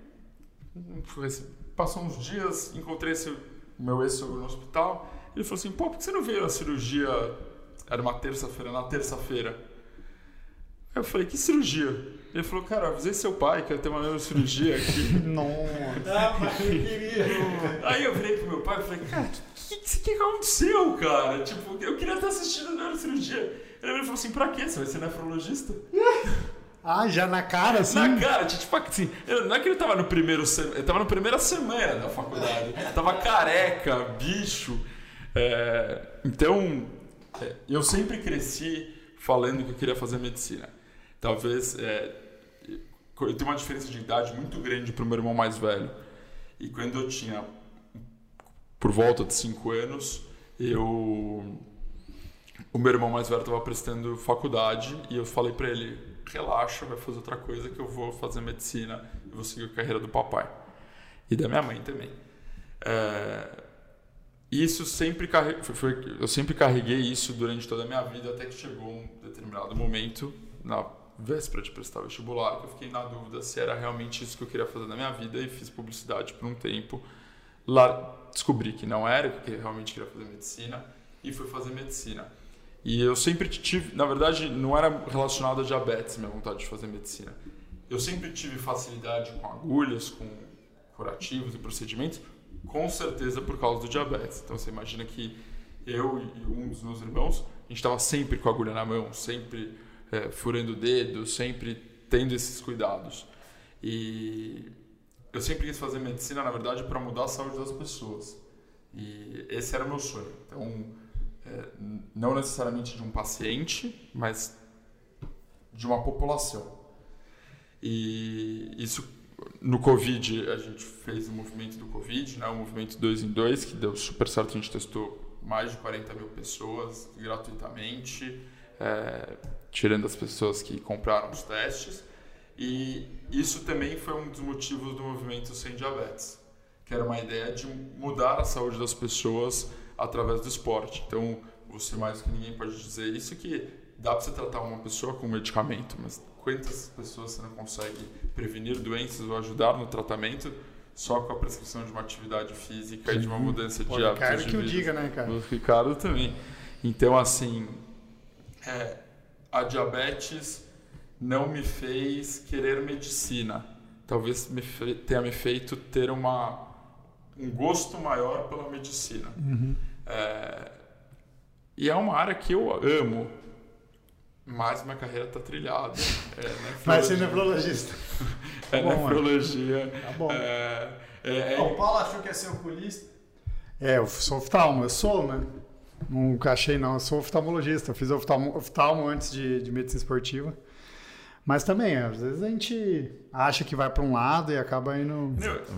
passou uns dias, encontrei esse meu ex-sogro no hospital. Ele falou assim, pô, por que você não veio na cirurgia? Era uma terça-feira, na terça-feira. Aí eu falei, que cirurgia? Ele falou, cara, avisei seu pai que ia ter uma neurocirurgia aqui. Nossa. Ah, mas eu queria. Aí eu virei pro meu pai e falei, cara, o que, que, que aconteceu, cara? Tipo, eu queria estar assistindo a neurocirurgia. Ele falou assim, pra quê? Você vai ser nefrologista? Ah, já na cara, assim? Na cara, tipo assim, eu- não é que ele tava no primeiro ele tava na primeira semana da faculdade. tava careca, bicho. É, então, é, eu sempre cresci falando que eu queria fazer medicina. Talvez é, eu tenho uma diferença de idade muito grande pro meu irmão mais velho. E quando eu tinha por volta de 5 anos, eu o meu irmão mais velho estava prestando faculdade e eu falei para ele: relaxa, vai fazer outra coisa que eu vou fazer medicina e vou seguir a carreira do papai. E da minha mãe também. É, Isso sempre carre... foi- eu sempre carreguei isso durante toda a minha vida até que chegou um determinado momento na véspera de prestar vestibular que eu fiquei na dúvida se era realmente isso que eu queria fazer na minha vida e fiz publicidade por um tempo. Lá descobri que não era, que eu realmente queria fazer medicina e fui fazer medicina. E eu sempre tive, na verdade, não era relacionado a diabetes minha vontade de fazer medicina. Eu sempre tive facilidade com agulhas, com curativos e procedimentos, com certeza por causa do diabetes. Então você imagina que eu e um dos meus irmãos, a gente estava sempre com a agulha na mão, sempre é, furando o dedo, sempre tendo esses cuidados. E eu sempre quis fazer medicina, na verdade, para mudar a saúde das pessoas. E esse era o meu sonho. Então, não necessariamente de um paciente, mas de uma população. E isso no Covid, a gente fez o movimento do Covid, né, o movimento 2 em 2, que deu super certo, a gente testou mais de 40 mil pessoas gratuitamente, é, tirando as pessoas que compraram os testes. E isso também foi um dos motivos do movimento Sem Diabetes, que era uma ideia de mudar a saúde das pessoas através do esporte. Então, você mais que ninguém pode dizer isso que dá para você tratar uma pessoa com medicamento, mas quantas pessoas você não consegue prevenir doenças ou ajudar no tratamento só com a prescrição de uma atividade física Sim. e de uma mudança de hábitos. Ricardo que o diga, né, cara? O Ricardo também. Então, assim, é, a diabetes não me fez querer medicina. Talvez me tenha me feito ter uma, um gosto maior pela medicina. Uhum. É, e é uma área que eu amo, mas minha carreira está trilhada. É Vai ser nefrologista. é tá bom, nefrologia. Tá bom. É, é, é... O Paulo achou que ia ser oculista. É, eu sou oftalmo, eu sou, né? Nunca achei, não. Eu sou oftalmologista. Eu fiz oftalmo, oftalmo antes de, de medicina esportiva. Mas também, às vezes a gente acha que vai para um lado e acaba indo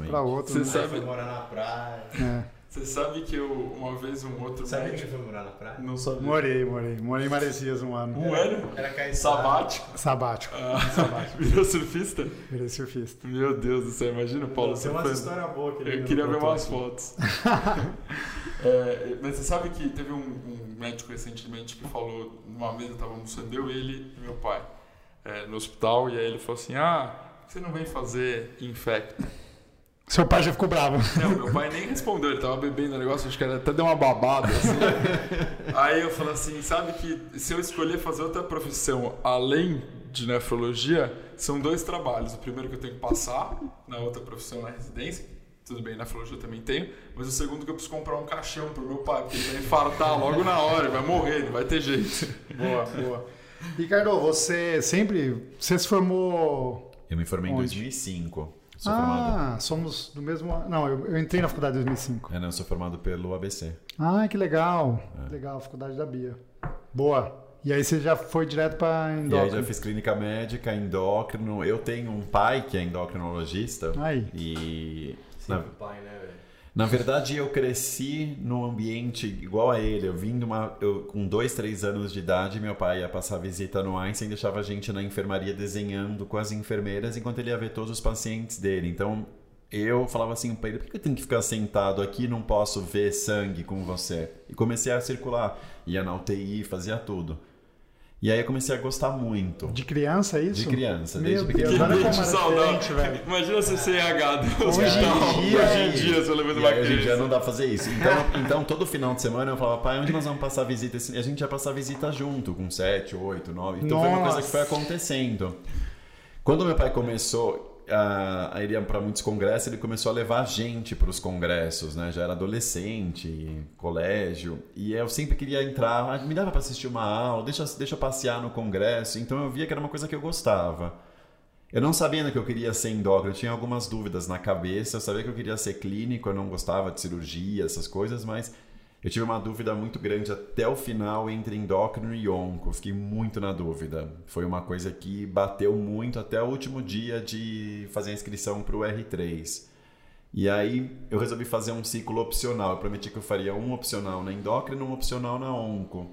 para outro. Você né? sabe morar na praia. É. Você sabe que eu, uma vez um outro Sabe médico... que foi morar na praia? Não sabia. Morei, morei. Morei em Maresias um ano. Um ano? Era cair Sabático? Sabático. Ah, sabático. Virou surfista? Virei surfista. Meu Deus do céu, imagina o Paulo Tem uma história boa que Eu queria ver umas aqui. fotos. é, mas você sabe que teve um, um, médico recentemente que falou, numa mesa estava almoçando eu, ele e meu pai, é, no hospital, e aí ele falou assim, ah, você não vem fazer infecto? Seu pai já ficou bravo. Não, meu pai nem respondeu, ele tava bebendo o negócio, acho que até deu uma babada. Assim. Aí eu falei assim: sabe que se eu escolher fazer outra profissão além de nefrologia, são dois trabalhos. O primeiro que eu tenho que passar na outra profissão na residência, tudo bem, nefrologia eu também tenho, mas o segundo que eu preciso comprar um caixão pro meu pai, porque ele vai infartar logo na hora, ele vai morrer, não vai ter jeito. Boa, boa. Ricardo, você sempre. Você se formou. Eu me formei Onde? em 2005. Sou ah, formado. somos do mesmo. Não, eu, eu, entrei na faculdade em 2005. É, não, eu sou formado pelo ABC. Ah, que legal. É. Legal, faculdade da Bia. Boa. E aí você já foi direto para endócrino? E aí já fiz clínica médica, endócrino. Eu tenho um pai que é endocrinologista. Aí. E. Sim, na... pai, né? Na verdade, eu cresci num ambiente igual a ele. Eu vim de uma. Eu, com dois, três anos de idade, meu pai ia passar visita no Einstein deixava a gente na enfermaria desenhando com as enfermeiras enquanto ele ia ver todos os pacientes dele. Então, eu falava assim para ele: por que eu tenho que ficar sentado aqui não posso ver sangue com você? E comecei a circular. Ia na UTI, fazia tudo. E aí eu comecei a gostar muito. De criança, é isso? De criança, Meu desde Deus, olha como saudável. velho. Imagina você ser RH do hoje em dia, hoje em dia, você levando uma criança. Hoje em dia não dá pra fazer isso. Então, então, todo final de semana eu falava, pai, onde nós vamos passar visita? E a gente ia passar visita junto, com 7, 8, 9. Então Nossa. foi uma coisa que foi acontecendo. Quando meu pai começou, a, ele ia para muitos congressos, ele começou a levar gente para os congressos, né? Já era adolescente, colégio, e eu sempre queria entrar, ah, me dava para assistir uma aula, deixa, deixa eu passear no congresso, então eu via que era uma coisa que eu gostava. Eu não sabia que eu queria ser endócrino, eu tinha algumas dúvidas na cabeça, eu sabia que eu queria ser clínico, eu não gostava de cirurgia, essas coisas, mas eu tive uma dúvida muito grande até o final entre endócrino e onco. Fiquei muito na dúvida. Foi uma coisa que bateu muito até o último dia de fazer a inscrição para o R3. E aí eu resolvi fazer um ciclo opcional. Eu prometi que eu faria um opcional na endócrino e um opcional na onco.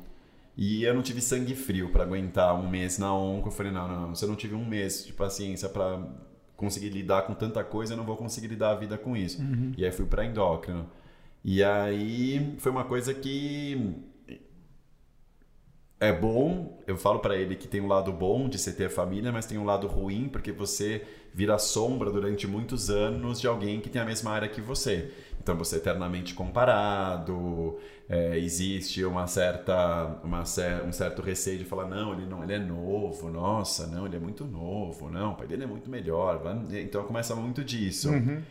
E eu não tive sangue frio para aguentar um mês na onco. Eu falei, não, não, não. Se eu não tive um mês de paciência para conseguir lidar com tanta coisa, eu não vou conseguir lidar a vida com isso. Uhum. E aí fui para endócrino. E aí foi uma coisa que é bom, eu falo para ele que tem um lado bom de você ter família, mas tem um lado ruim porque você vira sombra durante muitos anos de alguém que tem a mesma área que você. Então você é eternamente comparado, é, existe uma certa, uma, um certo receio de falar não, ele não, ele é novo, nossa, não, ele é muito novo, não, o pai dele é muito melhor. Então começa muito disso. Uhum.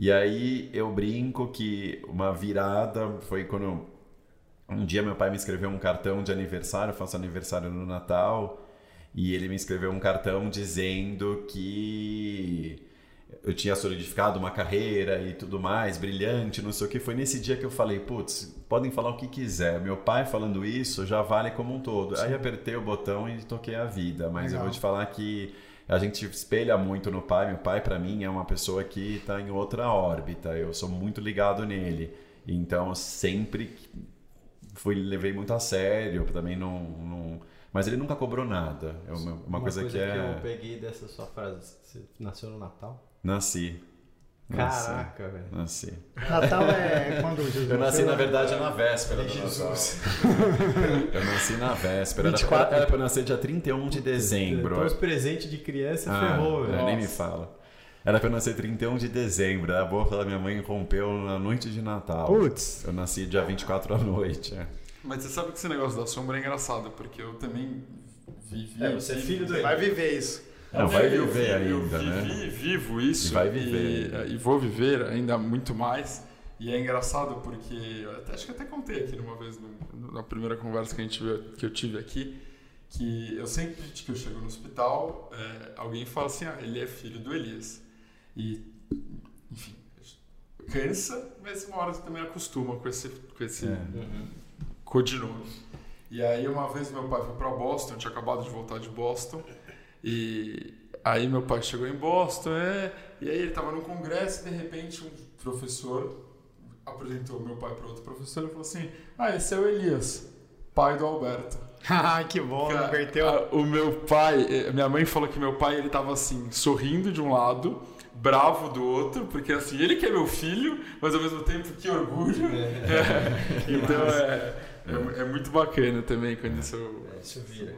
E aí eu brinco que uma virada foi quando um dia meu pai me escreveu um cartão de aniversário, eu faço aniversário no Natal, E ele me escreveu um cartão dizendo que eu tinha solidificado uma carreira e tudo mais, brilhante, não sei o que. Foi nesse dia que eu falei, putz, podem falar o que quiser. Meu pai falando isso já vale como um todo. Sim. Aí apertei o botão e toquei a vida. Mas Legal. eu vou te falar que a gente espelha muito no pai. Meu pai, para mim, é uma pessoa que está em outra órbita. Eu sou muito ligado nele. Então, sempre fui levei muito a sério. Também não, não mas ele nunca cobrou nada. É uma, uma, uma coisa, coisa, que, que é. Eu peguei dessa sua frase. Você nasceu no Natal? Nasci. Caraca, velho. Nasci. Natal é quando Jesus Eu nasci, na verdade, na véspera de Jesus. eu nasci na véspera. 24. Era pra nascer dia 31 de dezembro. Então os presentes de criança ah, ferrou, velho. Nem me fala. Era pra eu nascer 31 de dezembro. A boca da minha mãe rompeu na noite de Natal. Putz. Eu nasci dia 24 à noite. É. Mas você sabe que esse negócio da sombra é engraçado, porque eu também vivi. É, você é filho do. Vai viver isso. Não, vai viver eu, ainda, eu né? vivi, vivo isso. E vai viver. E, e, vou viver ainda muito mais. E é engraçado porque, até, acho que até contei aqui uma vez, no, na primeira conversa que, a gente, que eu tive aqui, que eu sempre que eu chego no hospital, é, alguém fala assim, ah, ele é filho do Elias. E, enfim, cansa, mas uma hora você também acostuma com esse, com esse é. codinome. E aí uma vez meu pai foi para Boston, eu tinha acabado de voltar de Boston, e aí meu pai chegou em Boston, é, e aí ele estava num congresso e de repente um professor apresentou meu pai para outro professor e falou assim: Ah, esse é o Elias, pai do Alberto. Ah, que bom, Cara. A, o meu pai, eh, minha mãe falou que meu pai ele tava assim, sorrindo de um lado, bravo do outro, porque assim, ele que é meu filho, mas ao mesmo tempo que orgulho. É. É. então é, é, é, muito bacana também quando isso, é, isso vira.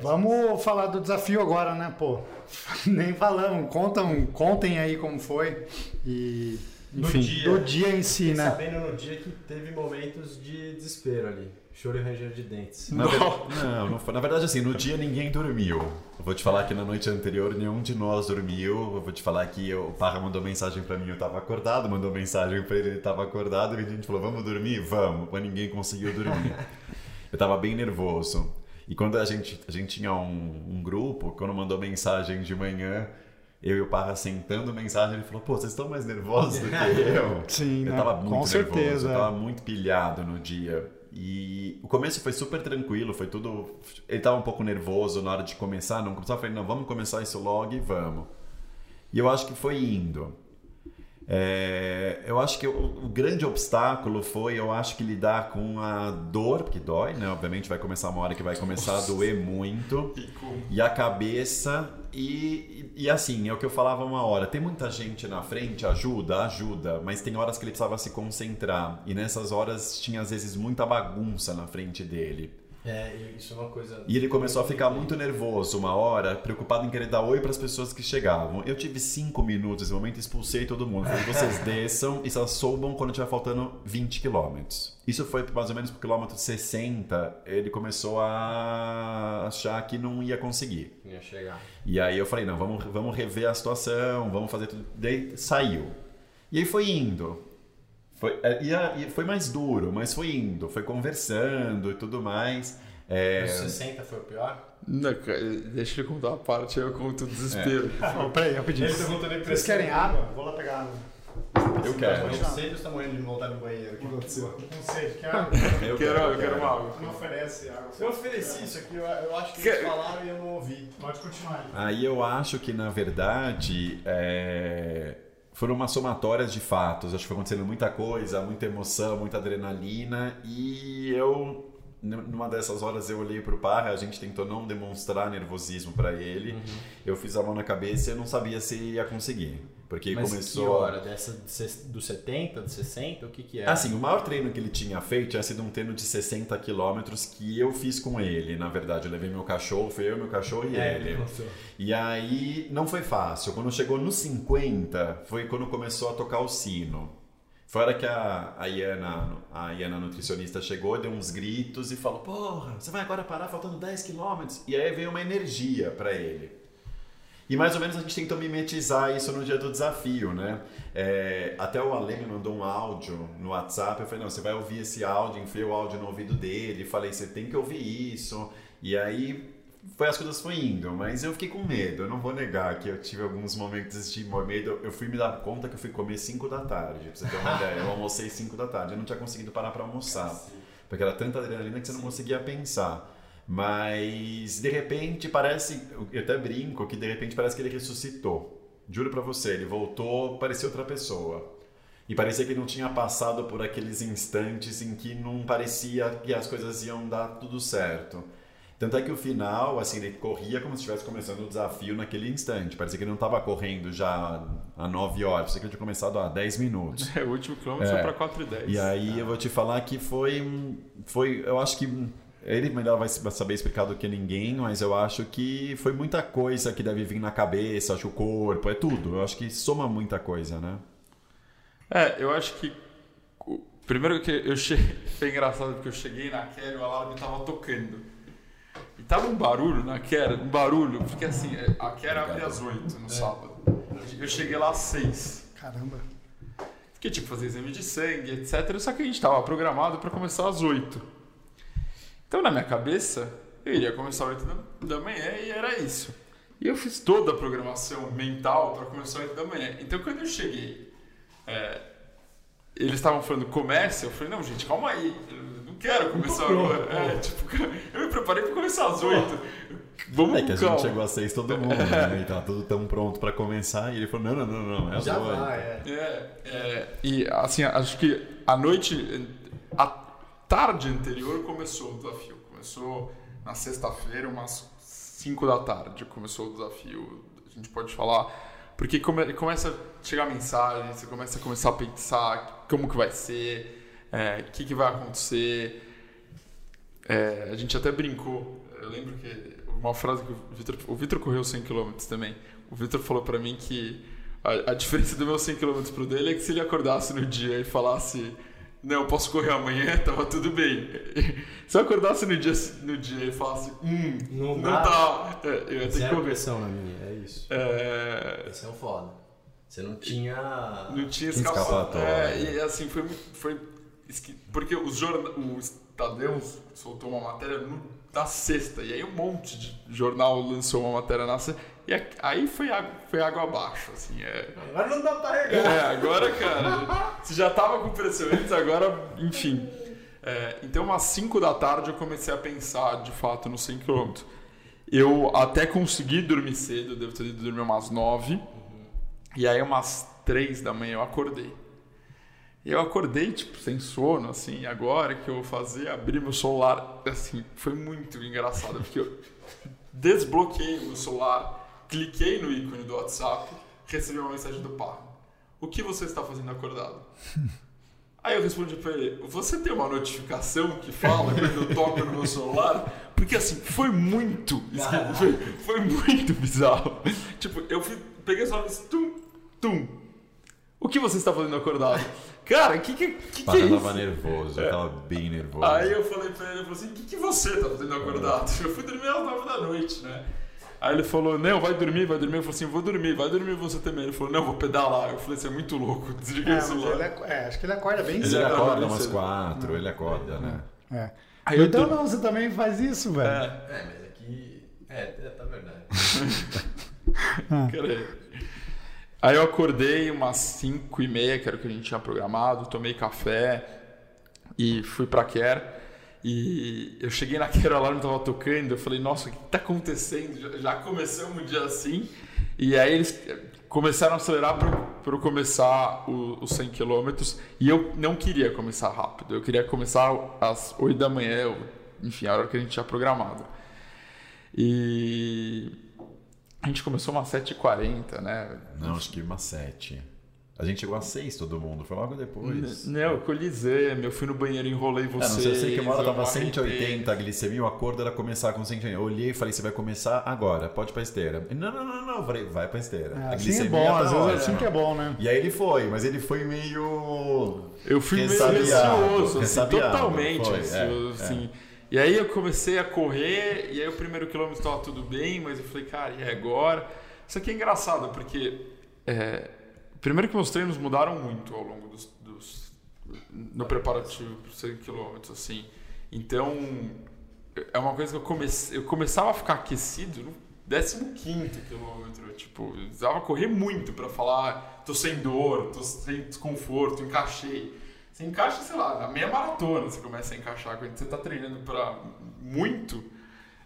Vamos falar do desafio agora, né, pô? Nem falamos, contam, contem aí como foi e enfim, do dia, do dia em si, né? Sabendo no dia que teve momentos de desespero ali. Choro e ranger de dentes. Na ver... não, não foi. Na verdade, assim, no dia ninguém dormiu. Eu vou te falar que na noite anterior nenhum de nós dormiu. Eu vou te falar que o Parra mandou mensagem para mim, eu tava acordado, mandou mensagem para ele, ele tava acordado, e a gente falou, vamos dormir? Vamos. Mas ninguém conseguiu dormir. eu tava bem nervoso. E quando a gente, a gente tinha um, um grupo, quando mandou mensagem de manhã, eu e o Parra sentando mensagem, ele falou, pô, vocês estão mais nervosos do que eu? Sim, eu né? tava muito com nervoso, certeza. eu tava muito pilhado no dia. E o começo foi super tranquilo, foi tudo. Ele tava um pouco nervoso na hora de começar, não começava, eu falei, não, vamos começar isso logo e vamos. E eu acho que foi indo. É, eu acho que o, o, grande obstáculo foi, eu acho que lidar com a dor, porque dói, né? Obviamente vai começar uma hora que vai começar Nossa. a doer muito. E a cabeça e, e, assim, é o que eu falava uma hora. Tem muita gente na frente, ajuda, ajuda, mas tem horas que ele precisava se concentrar. E nessas horas tinha às vezes muita bagunça na frente dele. É, isso é uma coisa. E ele começou a ficar muito nervoso uma hora, preocupado em querer dar oi para as pessoas que chegavam. Eu tive cinco minutos nesse momento, expulsei todo mundo. Falei, vocês desçam e só soubam quando tiver faltando 20 quilômetros. Isso foi mais ou menos pro quilômetro 60, ele começou a achar que não ia conseguir. Ia chegar. E aí eu falei, não, vamos, vamos rever a situação, vamos fazer tudo. Daí saiu. E aí foi indo. Foi, é, e, foi mais duro, mas foi indo, foi conversando e tudo mais. É... Os 60 foi o pior? Não, deixa eu contar a parte, eu conto o desespero. É. peraí, rapidinho. Vocês querem água? Vou lá pegar água. Eu quero. O Conselho está morrendo de voltar no banheiro. O que aconteceu? Conselho, quer água? Eu quero, eu quero uma água. Não oferece água. Eu ofereci isso aqui, eu, eu acho que eles falaram e eu não ouvi. Pode continuar aí. Aí eu acho que, na verdade, é foram umas somatórias de fatos. Acho que foi acontecendo muita coisa, muita emoção, muita adrenalina. E eu, numa dessas horas, eu olhei para o Parra. A gente tentou não demonstrar nervosismo para ele. Uhum. Eu fiz a mão na cabeça e eu não sabia se ia conseguir. Porque Mas começou. Que hora? Dessa do 70, do 60? O que, que é? Assim, o maior treino que ele tinha feito tinha sido um treino de 60 quilômetros que eu fiz com ele. Na verdade, eu levei meu cachorro, foi eu, meu cachorro e é, ele. Nossa. E aí não foi fácil. Quando chegou no 50, foi quando começou a tocar o sino. Foi a hora que a, a, Iana, a Iana nutricionista chegou, deu uns gritos e falou: Porra, você vai agora parar faltando 10 quilômetros? E aí veio uma energia para ele. E mais ou menos a gente tentou mimetizar isso no dia do desafio, né? É, até o Ale me mandou um áudio no WhatsApp. Eu falei: não, você vai ouvir esse áudio, enfiei o áudio no ouvido dele. Falei: você tem que ouvir isso. E aí foi as coisas foi indo, mas eu fiquei com medo. Eu não vou negar que eu tive alguns momentos de medo. Eu fui me dar conta que eu fui comer 5 da tarde, pra você ter uma ideia. Eu almocei 5 da tarde, eu não tinha conseguido parar para almoçar. Porque era tanta adrenalina que você não conseguia pensar. Mas de repente parece, eu até brinco que de repente parece que ele ressuscitou. Juro para você, ele voltou, parecia outra pessoa. E parecia que não tinha passado por aqueles instantes em que não parecia que as coisas iam dar tudo certo. Tanto é que o final, assim, ele corria como se estivesse começando o desafio naquele instante. Parecia que ele não estava correndo já há 9 horas, parecia que ele tinha começado há 10 minutos. É, o último quilômetro é. foi para 4 e 10. E aí eu vou te falar que foi, foi eu acho que ele melhor vai saber explicar do que ninguém, mas eu acho que foi muita coisa que deve vir na cabeça, acho o corpo, é tudo. Eu acho que soma muita coisa, né? É, eu acho que. Primeiro que eu cheguei. Foi engraçado porque eu cheguei na Quero e o alarme tava tocando. E tava um barulho na Quero, um barulho, porque assim, é, a Quero abre às 8 no é. sábado. Eu cheguei lá às 6. Caramba. Porque tinha que fazer exame de sangue, etc. Só que a gente tava programado para começar às 8. Então na minha cabeça, eu iria começar às 8 da manhã e era isso. E eu fiz toda a programação mental para começar às 8 da manhã. Então quando eu cheguei é, eles estavam falando comece, eu falei, não, gente, calma aí, eu não quero começar agora. É, tipo, eu me preparei para começar às oito. Vamos É que a gente chegou às seis todo mundo, né? E tava tudo tão pronto para começar. E ele falou, não, não, não, não, é às Já vai, é. é. É, E assim, acho que a noite, a tarde anterior começou o desafio. Começou na sexta-feira, umas 5 da tarde, começou o desafio. A gente pode falar porque come, começa a chegar mensagem, você começa a começar a pensar como que vai ser, o é, que, que vai acontecer. É, a gente até brincou. Eu lembro que uma frase que o Vitor... O Vitor correu 100 km também. O Vitor falou para mim que a, a, diferença do meu 100 km pro dele é que se ele acordasse no dia e falasse não, eu posso correr amanhã, tava tudo bem. Se eu acordasse no dia, no dia e falasse, hum, não, não dá. É, eu ia ter Zero que correr. pressão na minha, é isso. É... Esse é o foda. Você não tinha. Não tinha escapatória. É, e assim, foi. foi porque o, jornal, o Estadão soltou uma matéria no, na sexta, e aí um monte de jornal lançou uma matéria na sexta. E aí foi água, foi água abaixo, assim. É... Agora não dá pra regar. É, agora, cara, você já tava com pressão antes, agora, enfim. É, então, às 5 da tarde, eu comecei a pensar, de fato, no 100 km. Eu até consegui dormir cedo, devo ter ido dormir umas 9. Uhum. E aí, umas 3 da manhã, eu acordei. E eu acordei, tipo, sem sono, assim, agora que eu vou fazer, abri meu celular, assim, foi muito engraçado, porque eu desbloqueei o meu celular, cliquei no ícone do WhatsApp, recebi uma mensagem do Parra. O que você está fazendo acordado? Aí eu respondi para ele: Você tem uma notificação que fala quando eu toco no meu celular? Porque assim, foi muito. Foi, foi, muito bizarro. Tipo, eu fui, peguei só e tum, tum. O que você está fazendo acordado? Cara, o que que, que, que é isso? Eu tava nervoso, eu tava bem nervoso. Aí eu falei pra ele, eu falei assim, o que, que você está fazendo acordado? Eu fui dormir às nove da noite, né? Aí ele falou, não, vai dormir, vai dormir. Eu falei assim, vou dormir, vai dormir você também. Ele falou, não, vou pedalar. Eu falei, você é muito louco, desliguei é, o celular. É, é, acho que ele acorda bem cedo. Ele acorda umas quatro, ele acorda, né? É. Aí então não, você também faz isso, velho. É, é mas aqui... É, é tá verdade. Aí eu acordei umas 5 e meia, que era o que a gente tinha programado, tomei café e fui pra Quer. E eu cheguei naquele alarme estava tocando, eu falei, nossa, o que está acontecendo? Já, começamos o dia assim. E aí eles começaram a acelerar para eu começar os 100 km. E eu não queria começar rápido, eu queria começar às 8 da manhã, enfim, a hora que a gente tinha programado. E a gente começou umas 7h40, né? Não, acho que umas 7 a gente chegou a seis, todo mundo. Foi logo depois. Não, eu colisei, eu fui no banheiro, enrolei você. É, não sei, eu sei que uma hora tava 180 a glicemia, o acordo era começar com 180. Eu olhei e falei, você vai começar agora, pode ir pra esteira. Não, não, não, não. Eu falei, vai pra esteira. É, a assim é bom, às vezes é assim que é bom, né? E aí ele foi, mas ele foi meio. Eu fui meio receoso, assim, totalmente. Foi, é, assim. É. E aí eu comecei a correr, e aí o primeiro quilômetro estava tudo bem, mas eu falei, cara, e agora? Isso aqui é engraçado, porque. É, Primeiro que meus treinos mudaram muito ao longo dos, dos no preparativo para 100 km, assim. Então, é uma coisa que eu, comecei, eu começava a ficar aquecido no 15 quilômetro. Tipo, eu precisava correr muito para falar, tô sem dor, tô sem desconforto, encaixei. Você encaixa, sei lá, na meia maratona você começa a encaixar. Quando você tá treinando para muito,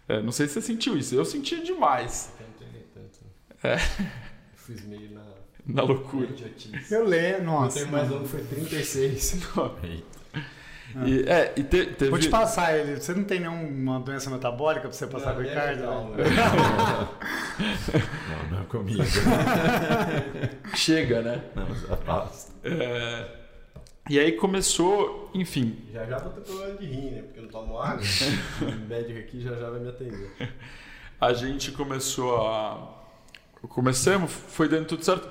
é, não sei se você sentiu isso, eu senti demais. Eu não treinei tanto. É. Eu fiz meio na, Na loucura. Eu leio, O nossa. tempo mais longo foi 36. Eita. E, é, e te- teve. Vou te passar ele. Você não tem nenhuma doença metabólica pra você passar com o Não, Ricardo? não, né? Não, não é comigo. Chega, né? Não, já passa. É, E aí começou, enfim, Já já vou ter problema de rim, né? Porque eu não tomo água. o médico aqui já já vai me atender. a gente começou a. Começamos, foi dando tudo certo.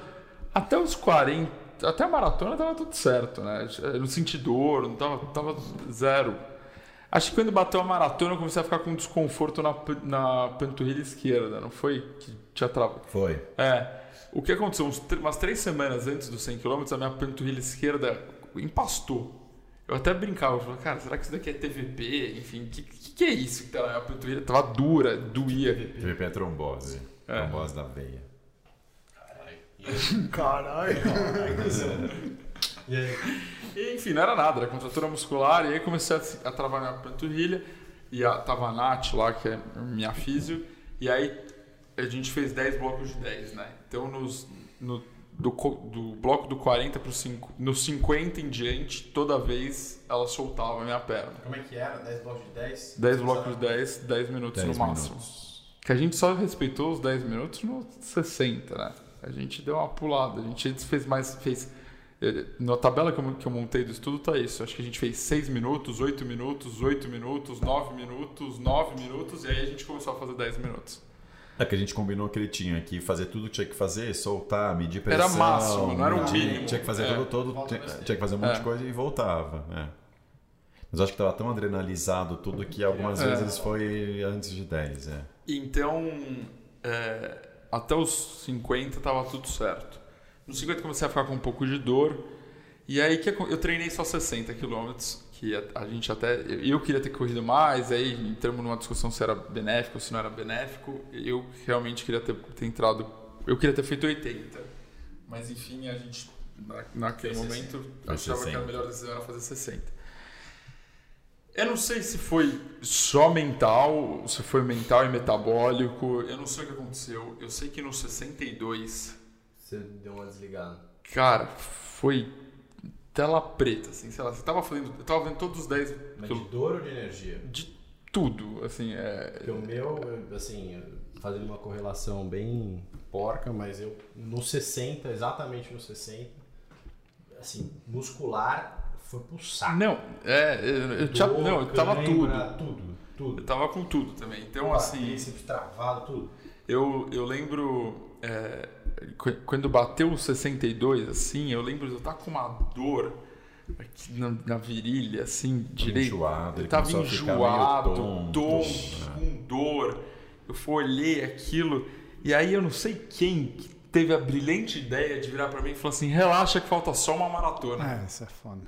Até os 40, até a maratona tava tudo certo, né? Eu não senti dor, não tava, tava zero. Acho que quando bateu a maratona eu comecei a ficar com desconforto na, na panturrilha esquerda, não foi? Que tinha travado. Foi. É. O que aconteceu? Uns umas três semanas antes dos 100 km, a minha panturrilha esquerda empastou. Eu até brincava, eu falava, cara, será que isso daqui é TVP? Enfim, o que, que, que é isso? tá na minha panturrilha tava dura, doía. TVP é trombose. É. Trombose da veia. Caralho. E aí? E, enfim, não era nada, era contratura muscular. E aí comecei a, a travar minha panturrilha. E a, tava a Nath lá, que é minha físio. E aí a gente fez 10 blocos de 10, né? Então nos, no, do, do bloco do 40 pro 5, no 50 em diante, toda vez ela soltava a minha perna. Como é que era? 10 blocos de 10? 10 blocos de 10, 10 minutos 10 no máximo. minutos. Que a gente só respeitou os 10 minutos no 60, né? A gente deu uma pulada. A gente fez mais. Fez, eh, na tabela que eu, que eu montei do estudo tá isso. Acho que a gente fez 6 minutos, 8 minutos, 8 minutos, 9 minutos, 9 minutos, e aí a gente começou a fazer 10 minutos. É que a gente combinou que ele tinha que fazer tudo que tinha que fazer, soltar, medir pressão. Era máximo, não era o medir- mínimo. Tinha que fazer É. todo, todo tinha, tinha que fazer um monte É. de coisa e voltava. é. Mas eu acho que tava tão adrenalizado tudo que algumas É. vezes foi antes de 10, é. Então, é, até os 50 tava tudo certo. Nos 50 comecei a ficar com um pouco de dor. E aí que eu treinei só 60 quilômetros, que a, a gente até. Eu, queria ter corrido mais, aí entramos numa discussão se era benéfico ou se não era benéfico. Eu realmente queria ter, ter entrado. Eu queria ter feito 80. Mas enfim, a gente, na, naquele momento, achava que 60. a melhor decisão era fazer 60. Eu não sei se foi só mental, se foi mental e metabólico, eu não sei o que aconteceu. Eu sei que no 62, Você deu uma desligada. cara, foi tela preta, assim, sei lá, você tava fazendo, eu tava vendo todos os 10 Mas de dor ou de energia? de tudo, assim, é, Porque o meu, eu, assim, fazendo uma correlação bem porca, mas eu no 60, exatamente no 60, assim, muscular foi pro saco. não, é, eu, eu tinha, não, eu tava tudo. Tudo, tudo. Eu tava com tudo também. Então, assim, Bíceps travado, tudo. Eu, eu lembro é, qu- quando bateu o 62, assim, eu lembro de eu estar com uma dor aqui na, na virilha, assim, direito. enjoado, eu ele tava enjoado, tonto, tonto, né? com dor. Eu fui, olhei aquilo, e aí eu não sei quem que teve a brilhante ideia de virar pra mim e falar assim: relaxa que falta só uma maratona. É, isso é foda.